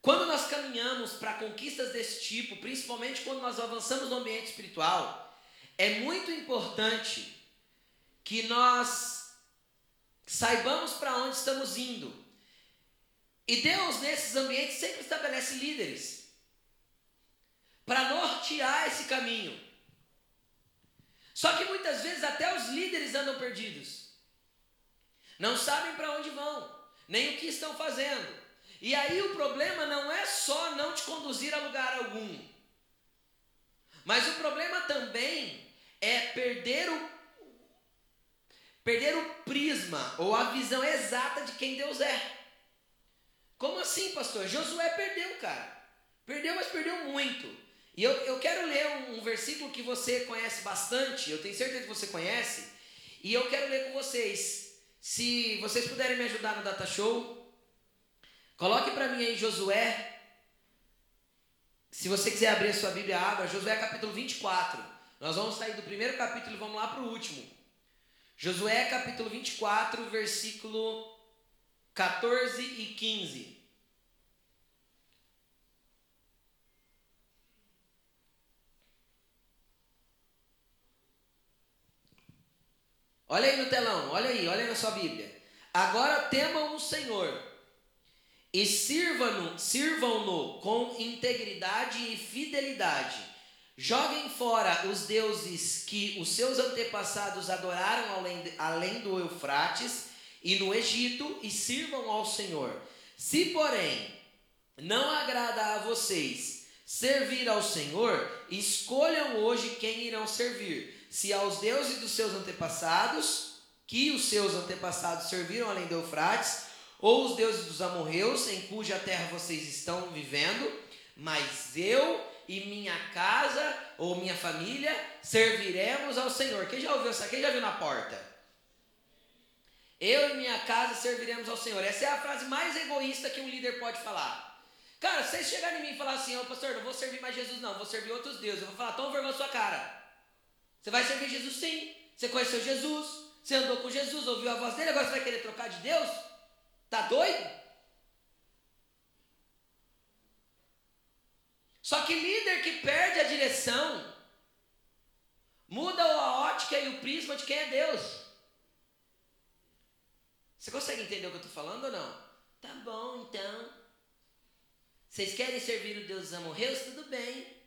quando nós caminhamos para conquistas desse tipo, principalmente quando nós avançamos no ambiente espiritual, é muito importante que nós saibamos para onde estamos indo. E Deus, nesses ambientes, sempre estabelece líderes para norte nortear esse caminho. Só que muitas vezes até os líderes andam perdidos. Não sabem para onde vão, nem o que estão fazendo. E aí o problema não é só não te conduzir a lugar algum. Mas o problema também é perder o perder o prisma ou a visão exata de quem Deus é. Como assim, pastor? Josué perdeu, cara. Perdeu, mas perdeu muito. E eu, eu quero ler um, um versículo que você conhece bastante, eu tenho certeza que você conhece, e eu quero ler com vocês. Se vocês puderem me ajudar no Data Show, coloque para mim aí Josué. Se você quiser abrir a sua Bíblia, abra Josué capítulo 24. Nós vamos sair do primeiro capítulo e vamos lá para o último. Josué capítulo 24, versículo 14 e 15. Olha aí no telão, olha aí, olha aí na sua Bíblia. Agora temam o Senhor e sirvam-no sirvam com integridade e fidelidade. Joguem fora os deuses que os seus antepassados adoraram além, além do Eufrates e no Egito e sirvam ao Senhor. Se, porém, não agrada a vocês servir ao Senhor, escolham hoje quem irão servir se aos deuses dos seus antepassados, que os seus antepassados serviram além do Eufrates, ou os deuses dos amorreus, em cuja terra vocês estão vivendo, mas eu e minha casa ou minha família serviremos ao Senhor. Quem já ouviu essa? Quem já viu na porta? Eu e minha casa serviremos ao Senhor. Essa é a frase mais egoísta que um líder pode falar. Cara, se vocês chegarem em mim e falar assim, ô oh, pastor, não vou servir mais Jesus, não, vou servir outros deuses. Eu vou falar, toma vergonha na sua cara. Você vai servir Jesus sim. Você conheceu Jesus, você andou com Jesus, ouviu a voz dele, agora você vai querer trocar de Deus? Tá doido? Só que líder que perde a direção muda a ótica e o prisma de quem é Deus. Você consegue entender o que eu estou falando ou não? Tá bom, então. Vocês querem servir o Deus dos amorreus? Tudo bem.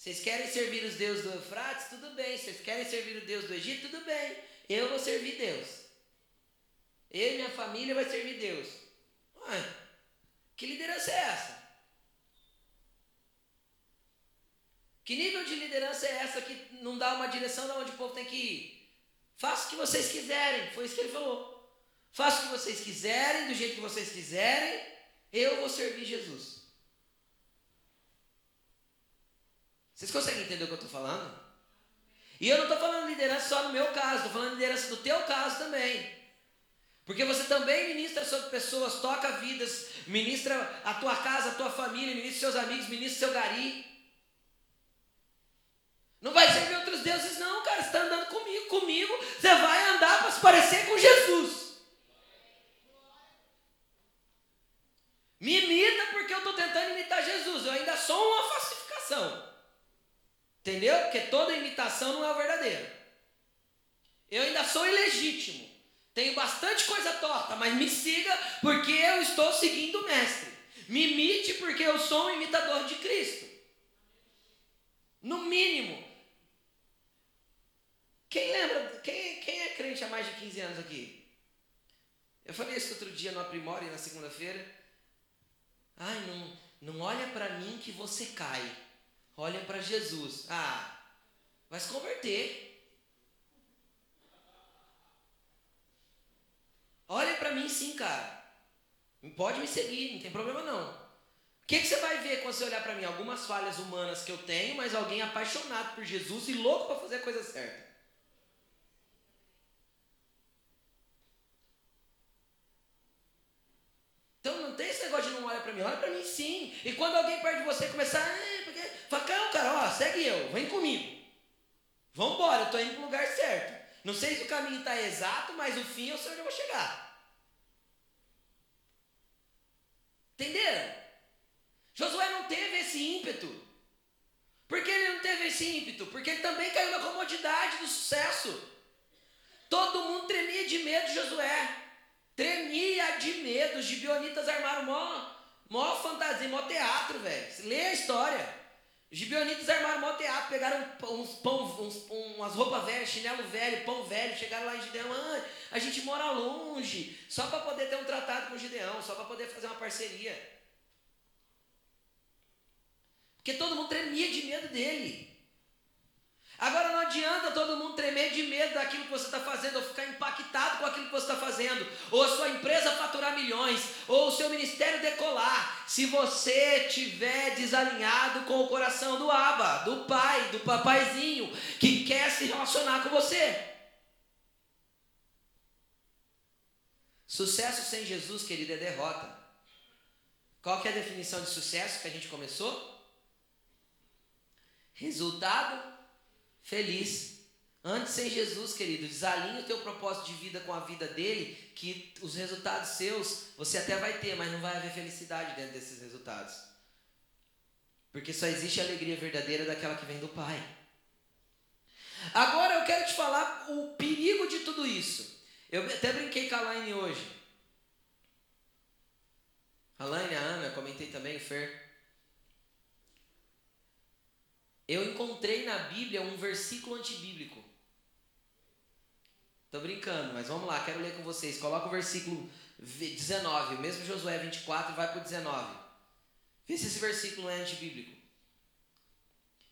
Vocês querem servir os deuses do Eufrates? Tudo bem. Vocês querem servir o Deus do Egito? Tudo bem. Eu vou servir Deus. Eu e minha família vai servir Deus. Ué, que liderança é essa? Que nível de liderança é essa que não dá uma direção de onde o povo tem que ir? Faça o que vocês quiserem. Foi isso que ele falou. Faça o que vocês quiserem, do jeito que vocês quiserem. Eu vou servir Jesus. Vocês conseguem entender o que eu estou falando? E eu não estou falando liderança só no meu caso, estou falando liderança do teu caso também. Porque você também ministra sobre pessoas, toca vidas, ministra a tua casa, a tua família, ministra seus amigos, ministra seu gari. Não vai servir outros deuses, não, cara. Você está andando comigo, comigo, você vai andar para se parecer com Jesus. Me imita porque eu estou tentando imitar Jesus. Eu ainda sou uma falsificação. Entendeu? Porque toda imitação não é o verdadeiro. Eu ainda sou ilegítimo. Tenho bastante coisa torta, mas me siga porque eu estou seguindo o mestre. Me imite porque eu sou um imitador de Cristo. No mínimo. Quem lembra? Quem, quem é crente há mais de 15 anos aqui? Eu falei isso outro dia no Aprimore, na segunda-feira. Ai, não, não olha para mim que você cai olham para Jesus. Ah, vai se converter. Olha para mim sim, cara. Pode me seguir, não tem problema não. O que, que você vai ver quando você olhar para mim? Algumas falhas humanas que eu tenho, mas alguém apaixonado por Jesus e louco para fazer a coisa certa. Então não tem esse negócio de não olhar para mim, olha para mim sim. E quando alguém perto de você começar, ah. Fala, calma, cara, ó, segue eu, vem comigo. Vamos embora, eu estou indo para o lugar certo. Não sei se o caminho está exato, mas o fim eu sei onde eu vou chegar. Entenderam? Josué não teve esse ímpeto. Por que ele não teve esse ímpeto? Porque ele também caiu na comodidade do sucesso. Todo mundo tremia de medo de Josué. Tremia de medo. Os gibionitas armaram mó, mó fantasia, mó teatro, velho. Lê a história. Os gibionitas armaram mó teatro. pegaram uns pão, uns, umas roupas velhas, chinelo velho, pão velho, chegaram lá em Gideão, ah, a gente mora longe, só para poder ter um tratado com Gideão, só para poder fazer uma parceria. Porque todo mundo tremia de medo dele. Agora não adianta todo mundo tremer de medo daquilo que você está fazendo, ou ficar impactado com aquilo que você está fazendo, ou a sua empresa faturar milhões, ou o seu ministério decolar, se você tiver desalinhado com o coração do Aba, do pai, do papaizinho, que quer se relacionar com você. Sucesso sem Jesus, querido, é derrota. Qual que é a definição de sucesso que a gente começou? Resultado feliz. Antes sem Jesus, querido, desalinhe o teu propósito de vida com a vida dele, que os resultados seus você até vai ter, mas não vai haver felicidade dentro desses resultados. Porque só existe a alegria verdadeira daquela que vem do Pai. Agora eu quero te falar o perigo de tudo isso. Eu até brinquei com a Laine hoje. A Laine, a Ana, comentei também, o Fer. Eu encontrei na Bíblia um versículo antibíblico. Tô brincando, mas vamos lá, quero ler com vocês. Coloca o versículo 19, o mesmo Josué 24 vai para o 19. Vê se esse versículo não é antibíblico.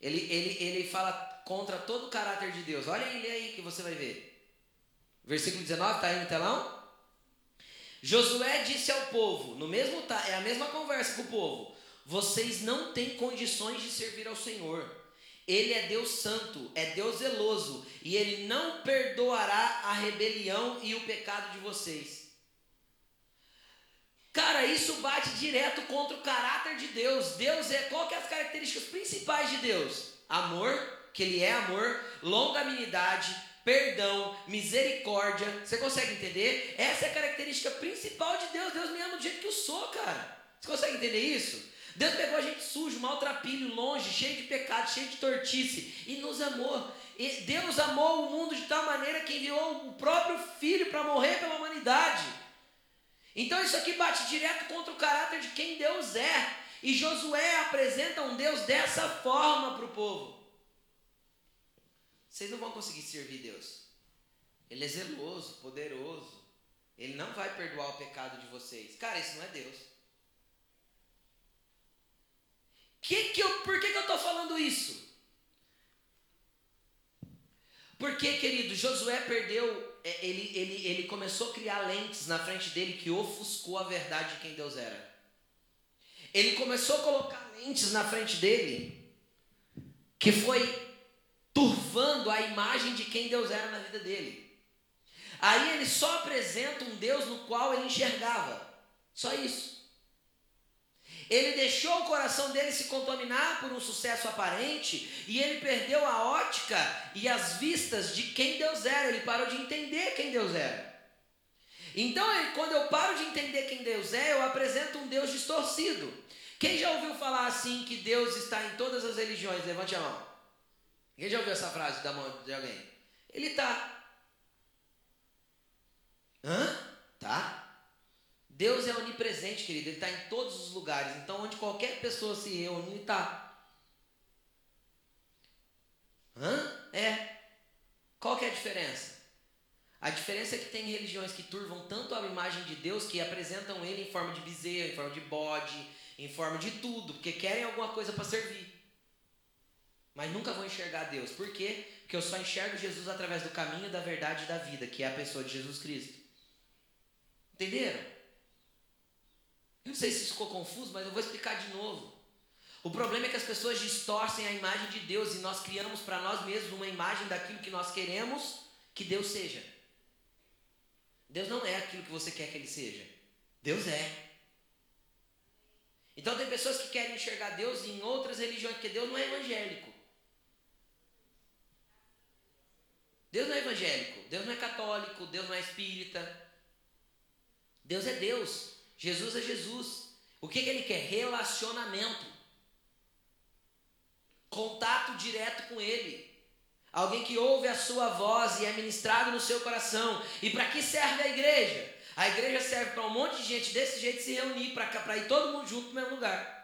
Ele, ele, ele fala contra todo o caráter de Deus. Olha aí, lê aí que você vai ver. Versículo 19, está aí no telão? Josué disse ao povo, no mesmo é a mesma conversa com o povo: vocês não têm condições de servir ao Senhor. Ele é Deus santo, é Deus zeloso, e ele não perdoará a rebelião e o pecado de vocês. Cara, isso bate direto contra o caráter de Deus. Deus é qual que é as características principais de Deus? Amor, que ele é amor, longanimidade, perdão, misericórdia. Você consegue entender? Essa é a característica principal de Deus. Deus me ama do jeito que eu sou, cara. Você consegue entender isso? Deus pegou a gente sujo, maltrapilho, longe, cheio de pecado, cheio de tortice e nos amou. E Deus amou o mundo de tal maneira que enviou o próprio Filho para morrer pela humanidade. Então isso aqui bate direto contra o caráter de quem Deus é. E Josué apresenta um Deus dessa forma para o povo. Vocês não vão conseguir servir Deus. Ele é zeloso, poderoso. Ele não vai perdoar o pecado de vocês. Cara, isso não é Deus. Que que eu, por que, que eu estou falando isso? Porque, querido, Josué perdeu, é, ele, ele, ele começou a criar lentes na frente dele que ofuscou a verdade de quem Deus era. Ele começou a colocar lentes na frente dele que foi turvando a imagem de quem Deus era na vida dele. Aí ele só apresenta um Deus no qual ele enxergava. Só isso. Ele deixou o coração dele se contaminar por um sucesso aparente e ele perdeu a ótica e as vistas de quem Deus era. Ele parou de entender quem Deus era. Então, quando eu paro de entender quem Deus é, eu apresento um Deus distorcido. Quem já ouviu falar assim que Deus está em todas as religiões? Levante a mão. Quem já ouviu essa frase da mão de alguém? Ele está. Hã? Tá? Deus é onipresente, querido, Ele está em todos os lugares. Então, onde qualquer pessoa se reúne, Ele está. Hã? É. Qual que é a diferença? A diferença é que tem religiões que turvam tanto a imagem de Deus que apresentam Ele em forma de bezerro, em forma de bode, em forma de tudo, porque querem alguma coisa para servir. Mas nunca vão enxergar Deus. Por quê? Porque eu só enxergo Jesus através do caminho, da verdade e da vida, que é a pessoa de Jesus Cristo. Entenderam? Não sei se ficou confuso, mas eu vou explicar de novo. O problema é que as pessoas distorcem a imagem de Deus e nós criamos para nós mesmos uma imagem daquilo que nós queremos que Deus seja. Deus não é aquilo que você quer que Ele seja. Deus é. Então tem pessoas que querem enxergar Deus em outras religiões, porque Deus não é evangélico. Deus não é evangélico, Deus não é católico, Deus não é espírita. Deus é Deus. Jesus é Jesus. O que, que ele quer? Relacionamento. Contato direto com ele. Alguém que ouve a sua voz e é ministrado no seu coração. E para que serve a igreja? A igreja serve para um monte de gente desse jeito se reunir, para ir todo mundo junto no mesmo lugar.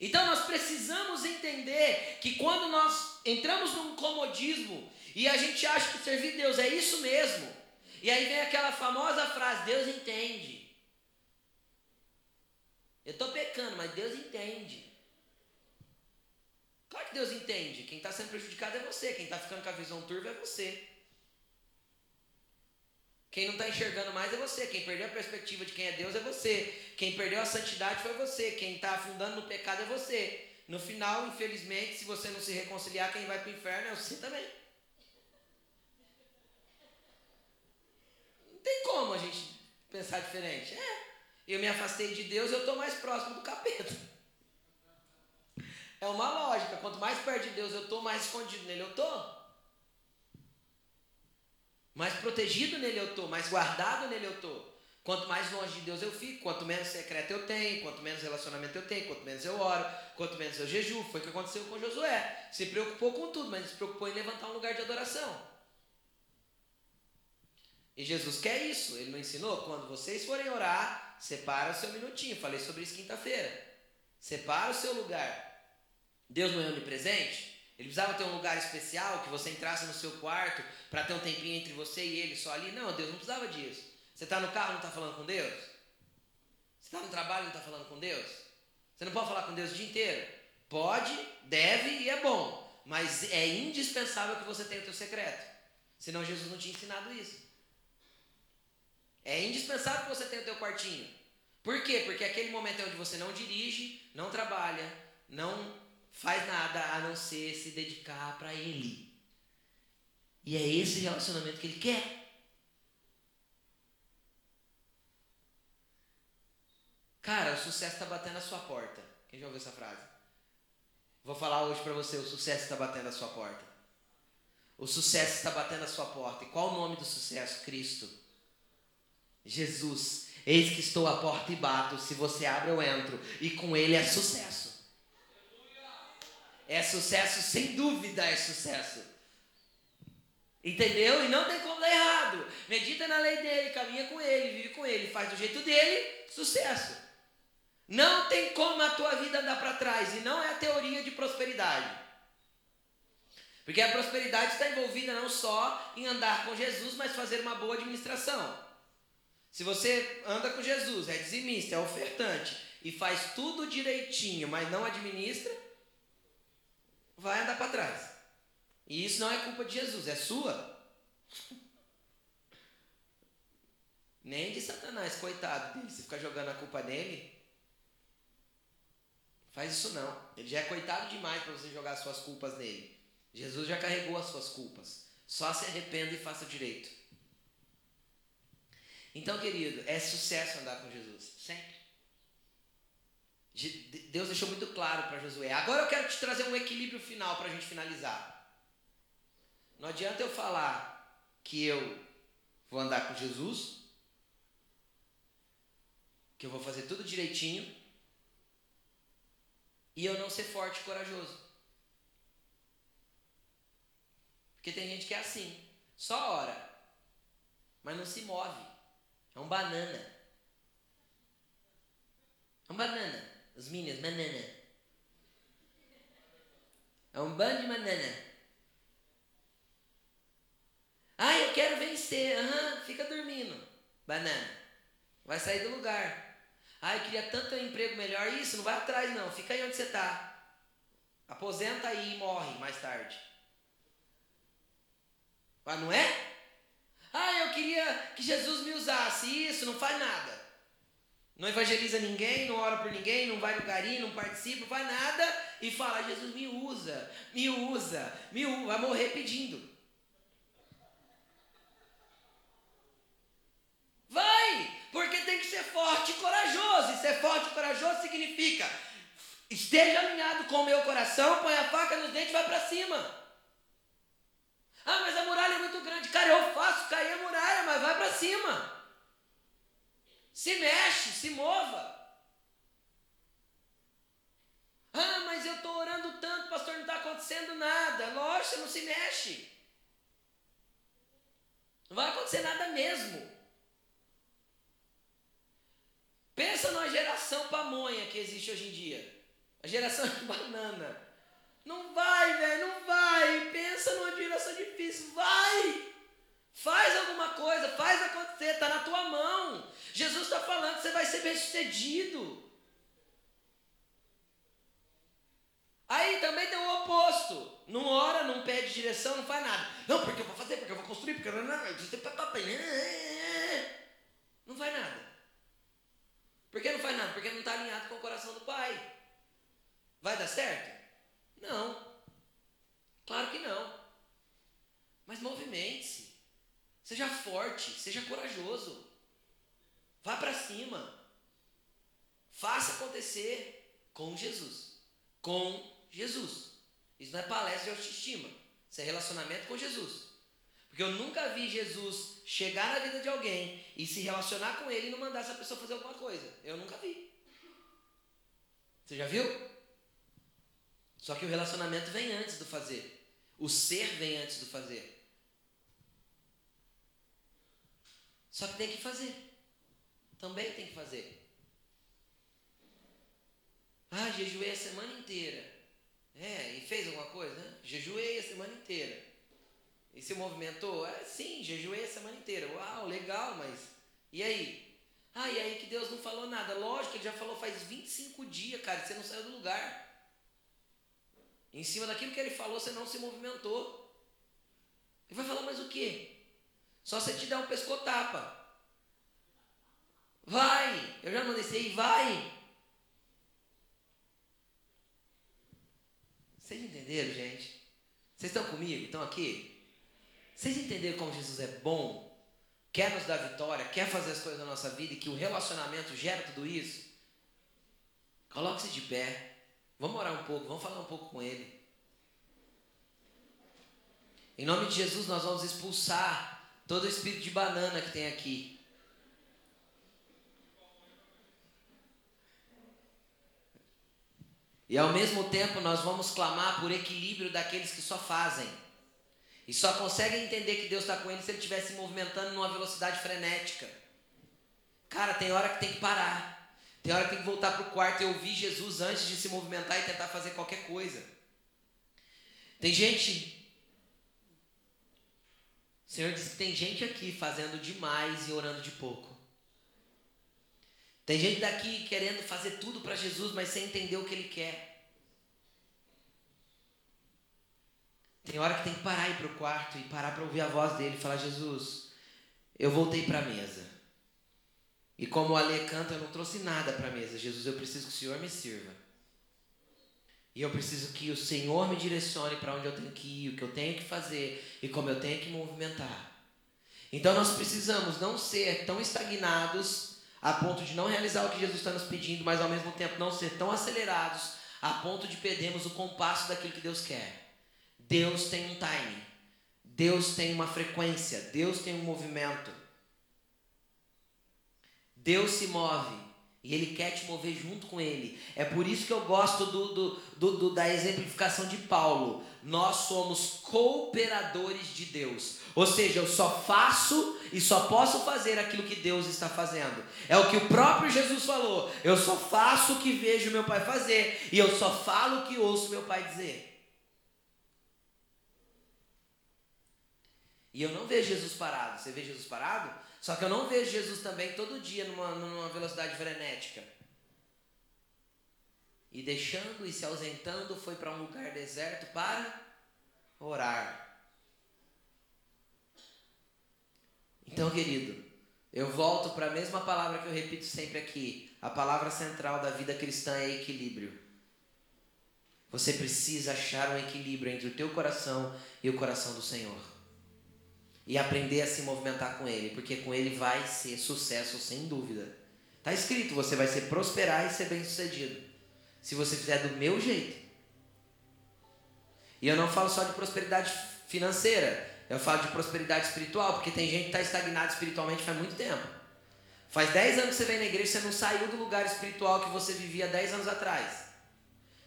Então nós precisamos entender que quando nós entramos num comodismo e a gente acha que servir Deus é isso mesmo, e aí vem aquela famosa frase: Deus entende. Eu estou pecando, mas Deus entende. Claro que Deus entende. Quem está sendo prejudicado é você. Quem está ficando com a visão turva é você. Quem não está enxergando mais é você. Quem perdeu a perspectiva de quem é Deus é você. Quem perdeu a santidade foi você. Quem está afundando no pecado é você. No final, infelizmente, se você não se reconciliar, quem vai para o inferno é você também. Tem como a gente pensar diferente. É, eu me afastei de Deus, eu estou mais próximo do capeta. É uma lógica. Quanto mais perto de Deus eu estou, mais escondido nele eu estou. Mais protegido nele eu estou, mais guardado nele eu estou. Quanto mais longe de Deus eu fico, quanto menos secreto eu tenho, quanto menos relacionamento eu tenho, quanto menos eu oro, quanto menos eu jejuo. Foi o que aconteceu com Josué. Se preocupou com tudo, mas se preocupou em levantar um lugar de adoração. E Jesus quer isso. Ele não ensinou? Quando vocês forem orar, separa o seu minutinho. Falei sobre isso quinta-feira. Separa o seu lugar. Deus não é onipresente? Ele precisava ter um lugar especial que você entrasse no seu quarto para ter um tempinho entre você e ele só ali. Não, Deus não precisava disso. Você está no carro não está falando com Deus? Você está no trabalho não está falando com Deus? Você não pode falar com Deus o dia inteiro? Pode, deve e é bom. Mas é indispensável que você tenha o teu secreto. Senão Jesus não tinha ensinado isso. É indispensável que você tenha o teu quartinho. Por quê? Porque aquele momento é onde você não dirige, não trabalha, não faz nada a não ser se dedicar para Ele. E é esse relacionamento que Ele quer. Cara, o sucesso está batendo a sua porta. Quem já ouviu essa frase? Vou falar hoje para você: o sucesso está batendo a sua porta. O sucesso está batendo a sua porta. E qual o nome do sucesso? Cristo. Jesus. Eis que estou à porta e bato. Se você abre, eu entro. E com ele é sucesso. É sucesso, sem dúvida é sucesso. Entendeu? E não tem como dar errado. Medita na lei dele, caminha com ele, vive com ele, faz do jeito dele, sucesso. Não tem como a tua vida andar para trás. E não é a teoria de prosperidade. Porque a prosperidade está envolvida não só em andar com Jesus, mas fazer uma boa administração. Se você anda com Jesus, é dizimista, é ofertante e faz tudo direitinho, mas não administra, vai andar para trás. E isso não é culpa de Jesus, é sua. Nem de Satanás, coitado dele. Se ficar jogando a culpa nele, faz isso não. Ele já é coitado demais para você jogar as suas culpas nele. Jesus já carregou as suas culpas. Só se arrependa e faça direito. Então, querido, é sucesso andar com Jesus. Sempre. Deus deixou muito claro para Josué. Agora eu quero te trazer um equilíbrio final para a gente finalizar. Não adianta eu falar que eu vou andar com Jesus, que eu vou fazer tudo direitinho, e eu não ser forte e corajoso. Porque tem gente que é assim, só ora, mas não se move. É um banana. É um banana. Os meninos, banana. É um bando de banana. Ah, eu quero vencer. Aham, fica dormindo. Banana. Vai sair do lugar. Ah, eu queria tanto um emprego melhor. Isso, não vai atrás não. Fica aí onde você está. Aposenta aí e morre mais tarde. Mas não é? Ah, eu queria que Jesus me usasse. Isso, não faz nada. Não evangeliza ninguém, não ora por ninguém, não vai no garim, não participa, não faz nada e fala: Jesus me usa, me usa, me usa, vai morrer pedindo. Vai, porque tem que ser forte e corajoso. E ser forte e corajoso significa esteja alinhado com o meu coração, põe a faca nos dentes e vai para cima. Ah, mas a muralha é muito grande. Cara, eu faço cair a muralha, mas vai para cima. Se mexe, se mova. Ah, mas eu estou orando tanto, pastor, não está acontecendo nada. Lógico, não se mexe. Não vai acontecer nada mesmo. Pensa numa geração pamonha que existe hoje em dia. A geração banana. Não vai, velho, não vai. Pensa numa geração difícil. Vai! Faz alguma coisa, faz acontecer, está na tua mão. Jesus está falando que você vai ser bem sucedido. Aí também tem o oposto. Não ora, não pede direção, não faz nada. Não, porque eu vou fazer, porque eu vou construir, porque eu não. Não faz nada. Por que não faz nada? Porque não está alinhado com o coração do Pai. Vai dar certo? Não. Claro que não. Mas movimente-se. Seja forte, seja corajoso. Vá para cima. Faça acontecer com Jesus. Com Jesus. Isso não é palestra de autoestima. Isso é relacionamento com Jesus. Porque eu nunca vi Jesus chegar na vida de alguém e se relacionar com ele e não mandar essa pessoa fazer alguma coisa. Eu nunca vi. Você já viu? Só que o relacionamento vem antes do fazer. O ser vem antes do fazer. Só que tem que fazer. Também tem que fazer. Ah, jejuei a semana inteira. É, e fez alguma coisa, né? Jejuei a semana inteira. E se movimentou? É, sim, jejuei a semana inteira. Uau, legal, mas. E aí? Ah, e aí que Deus não falou nada. Lógico ele já falou faz 25 dias, cara, você não saiu do lugar. Em cima daquilo que ele falou, você não se movimentou. Ele vai falar mais o quê? Só você te dar um pescotapa. Vai! Eu já mandei você vai! Vocês entenderam, gente? Vocês estão comigo? Estão aqui? Vocês entenderam como Jesus é bom? Quer nos dar vitória, quer fazer as coisas na nossa vida e que o relacionamento gera tudo isso? Coloque-se de pé. Vamos orar um pouco, vamos falar um pouco com Ele. Em nome de Jesus, nós vamos expulsar todo o espírito de banana que tem aqui. E ao mesmo tempo nós vamos clamar por equilíbrio daqueles que só fazem. E só conseguem entender que Deus está com eles se ele estiver se movimentando numa velocidade frenética. Cara, tem hora que tem que parar. Tem hora que tem que voltar para o quarto e ouvir Jesus antes de se movimentar e tentar fazer qualquer coisa. Tem gente. O Senhor disse que tem gente aqui fazendo demais e orando de pouco. Tem gente daqui querendo fazer tudo para Jesus, mas sem entender o que Ele quer. Tem hora que tem que parar e ir para o quarto e parar para ouvir a voz dele e falar: Jesus, eu voltei para a mesa. E como o Ale canta, eu não trouxe nada para a mesa. Jesus, eu preciso que o Senhor me sirva. E eu preciso que o Senhor me direcione para onde eu tenho que ir, o que eu tenho que fazer e como eu tenho que movimentar. Então nós precisamos não ser tão estagnados a ponto de não realizar o que Jesus está nos pedindo, mas ao mesmo tempo não ser tão acelerados a ponto de perdermos o compasso daquilo que Deus quer. Deus tem um time, Deus tem uma frequência, Deus tem um movimento. Deus se move e Ele quer te mover junto com Ele. É por isso que eu gosto do, do, do, do da exemplificação de Paulo. Nós somos cooperadores de Deus. Ou seja, eu só faço e só posso fazer aquilo que Deus está fazendo. É o que o próprio Jesus falou. Eu só faço o que vejo meu Pai fazer e eu só falo o que ouço meu Pai dizer. E eu não vejo Jesus parado. Você vê Jesus parado? Só que eu não vejo Jesus também todo dia numa, numa velocidade frenética. E deixando e se ausentando, foi para um lugar deserto para orar. Então, querido, eu volto para a mesma palavra que eu repito sempre aqui. A palavra central da vida cristã é equilíbrio. Você precisa achar um equilíbrio entre o teu coração e o coração do Senhor. E aprender a se movimentar com Ele, porque com Ele vai ser sucesso sem dúvida. Está escrito, você vai ser prosperar e ser bem sucedido. Se você fizer do meu jeito. E eu não falo só de prosperidade financeira. Eu falo de prosperidade espiritual, porque tem gente que está estagnado espiritualmente faz muito tempo. Faz 10 anos que você vem na igreja, você não saiu do lugar espiritual que você vivia 10 anos atrás.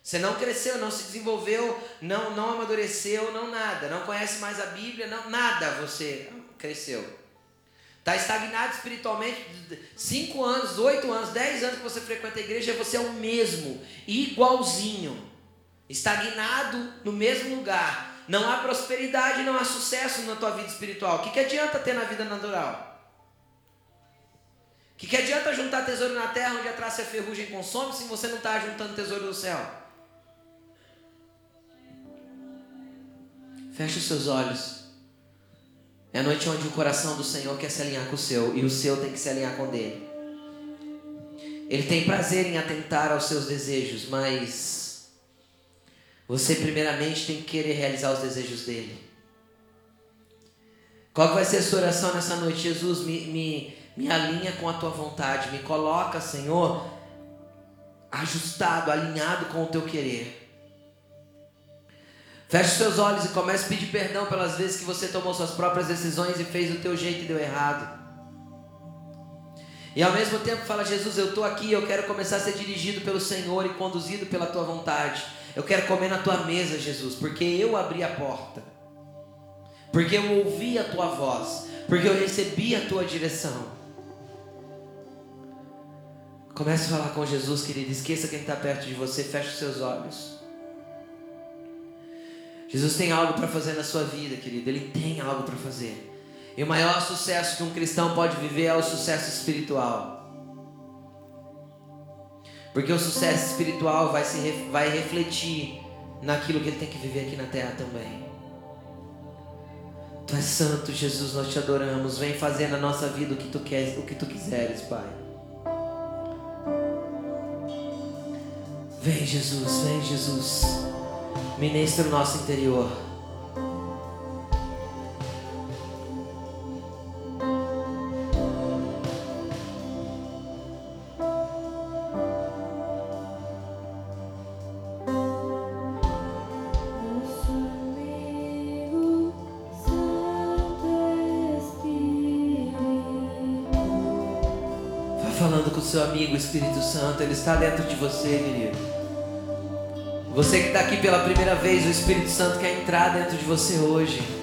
Você não cresceu, não se desenvolveu, não, não amadureceu, não nada. Não conhece mais a Bíblia, não, nada você cresceu. Está estagnado espiritualmente, cinco anos, oito anos, dez anos que você frequenta a igreja, você é o mesmo, igualzinho, estagnado no mesmo lugar. Não há prosperidade, não há sucesso na tua vida espiritual. O que, que adianta ter na vida natural? O que, que adianta juntar tesouro na terra onde a traça e a ferrugem consome se você não está juntando tesouro no céu? Feche os seus olhos. É a noite onde o coração do Senhor quer se alinhar com o seu e o seu tem que se alinhar com o dele. Ele tem prazer em atentar aos seus desejos, mas você primeiramente tem que querer realizar os desejos dele. Qual vai ser a sua oração nessa noite? Jesus, me, me, me alinha com a tua vontade, me coloca, Senhor, ajustado, alinhado com o teu querer. Feche seus olhos e comece a pedir perdão pelas vezes que você tomou suas próprias decisões e fez o teu jeito e deu errado. E ao mesmo tempo fala, Jesus, eu estou aqui, eu quero começar a ser dirigido pelo Senhor e conduzido pela tua vontade. Eu quero comer na tua mesa, Jesus, porque eu abri a porta. Porque eu ouvi a tua voz, porque eu recebi a tua direção. Comece a falar com Jesus, querido. Esqueça quem está perto de você, feche os seus olhos. Jesus tem algo para fazer na sua vida, querido. Ele tem algo para fazer. E o maior sucesso que um cristão pode viver é o sucesso espiritual. Porque o sucesso espiritual vai, se, vai refletir naquilo que ele tem que viver aqui na terra também. Tu és santo, Jesus, nós te adoramos. Vem fazer na nossa vida o que tu queres, o que tu quiseres, Pai. Vem, Jesus, vem, Jesus. Ministra o nosso interior. Vá falando com o seu amigo Espírito Santo, ele está dentro de você, querido. Você que está aqui pela primeira vez, o Espírito Santo quer entrar dentro de você hoje.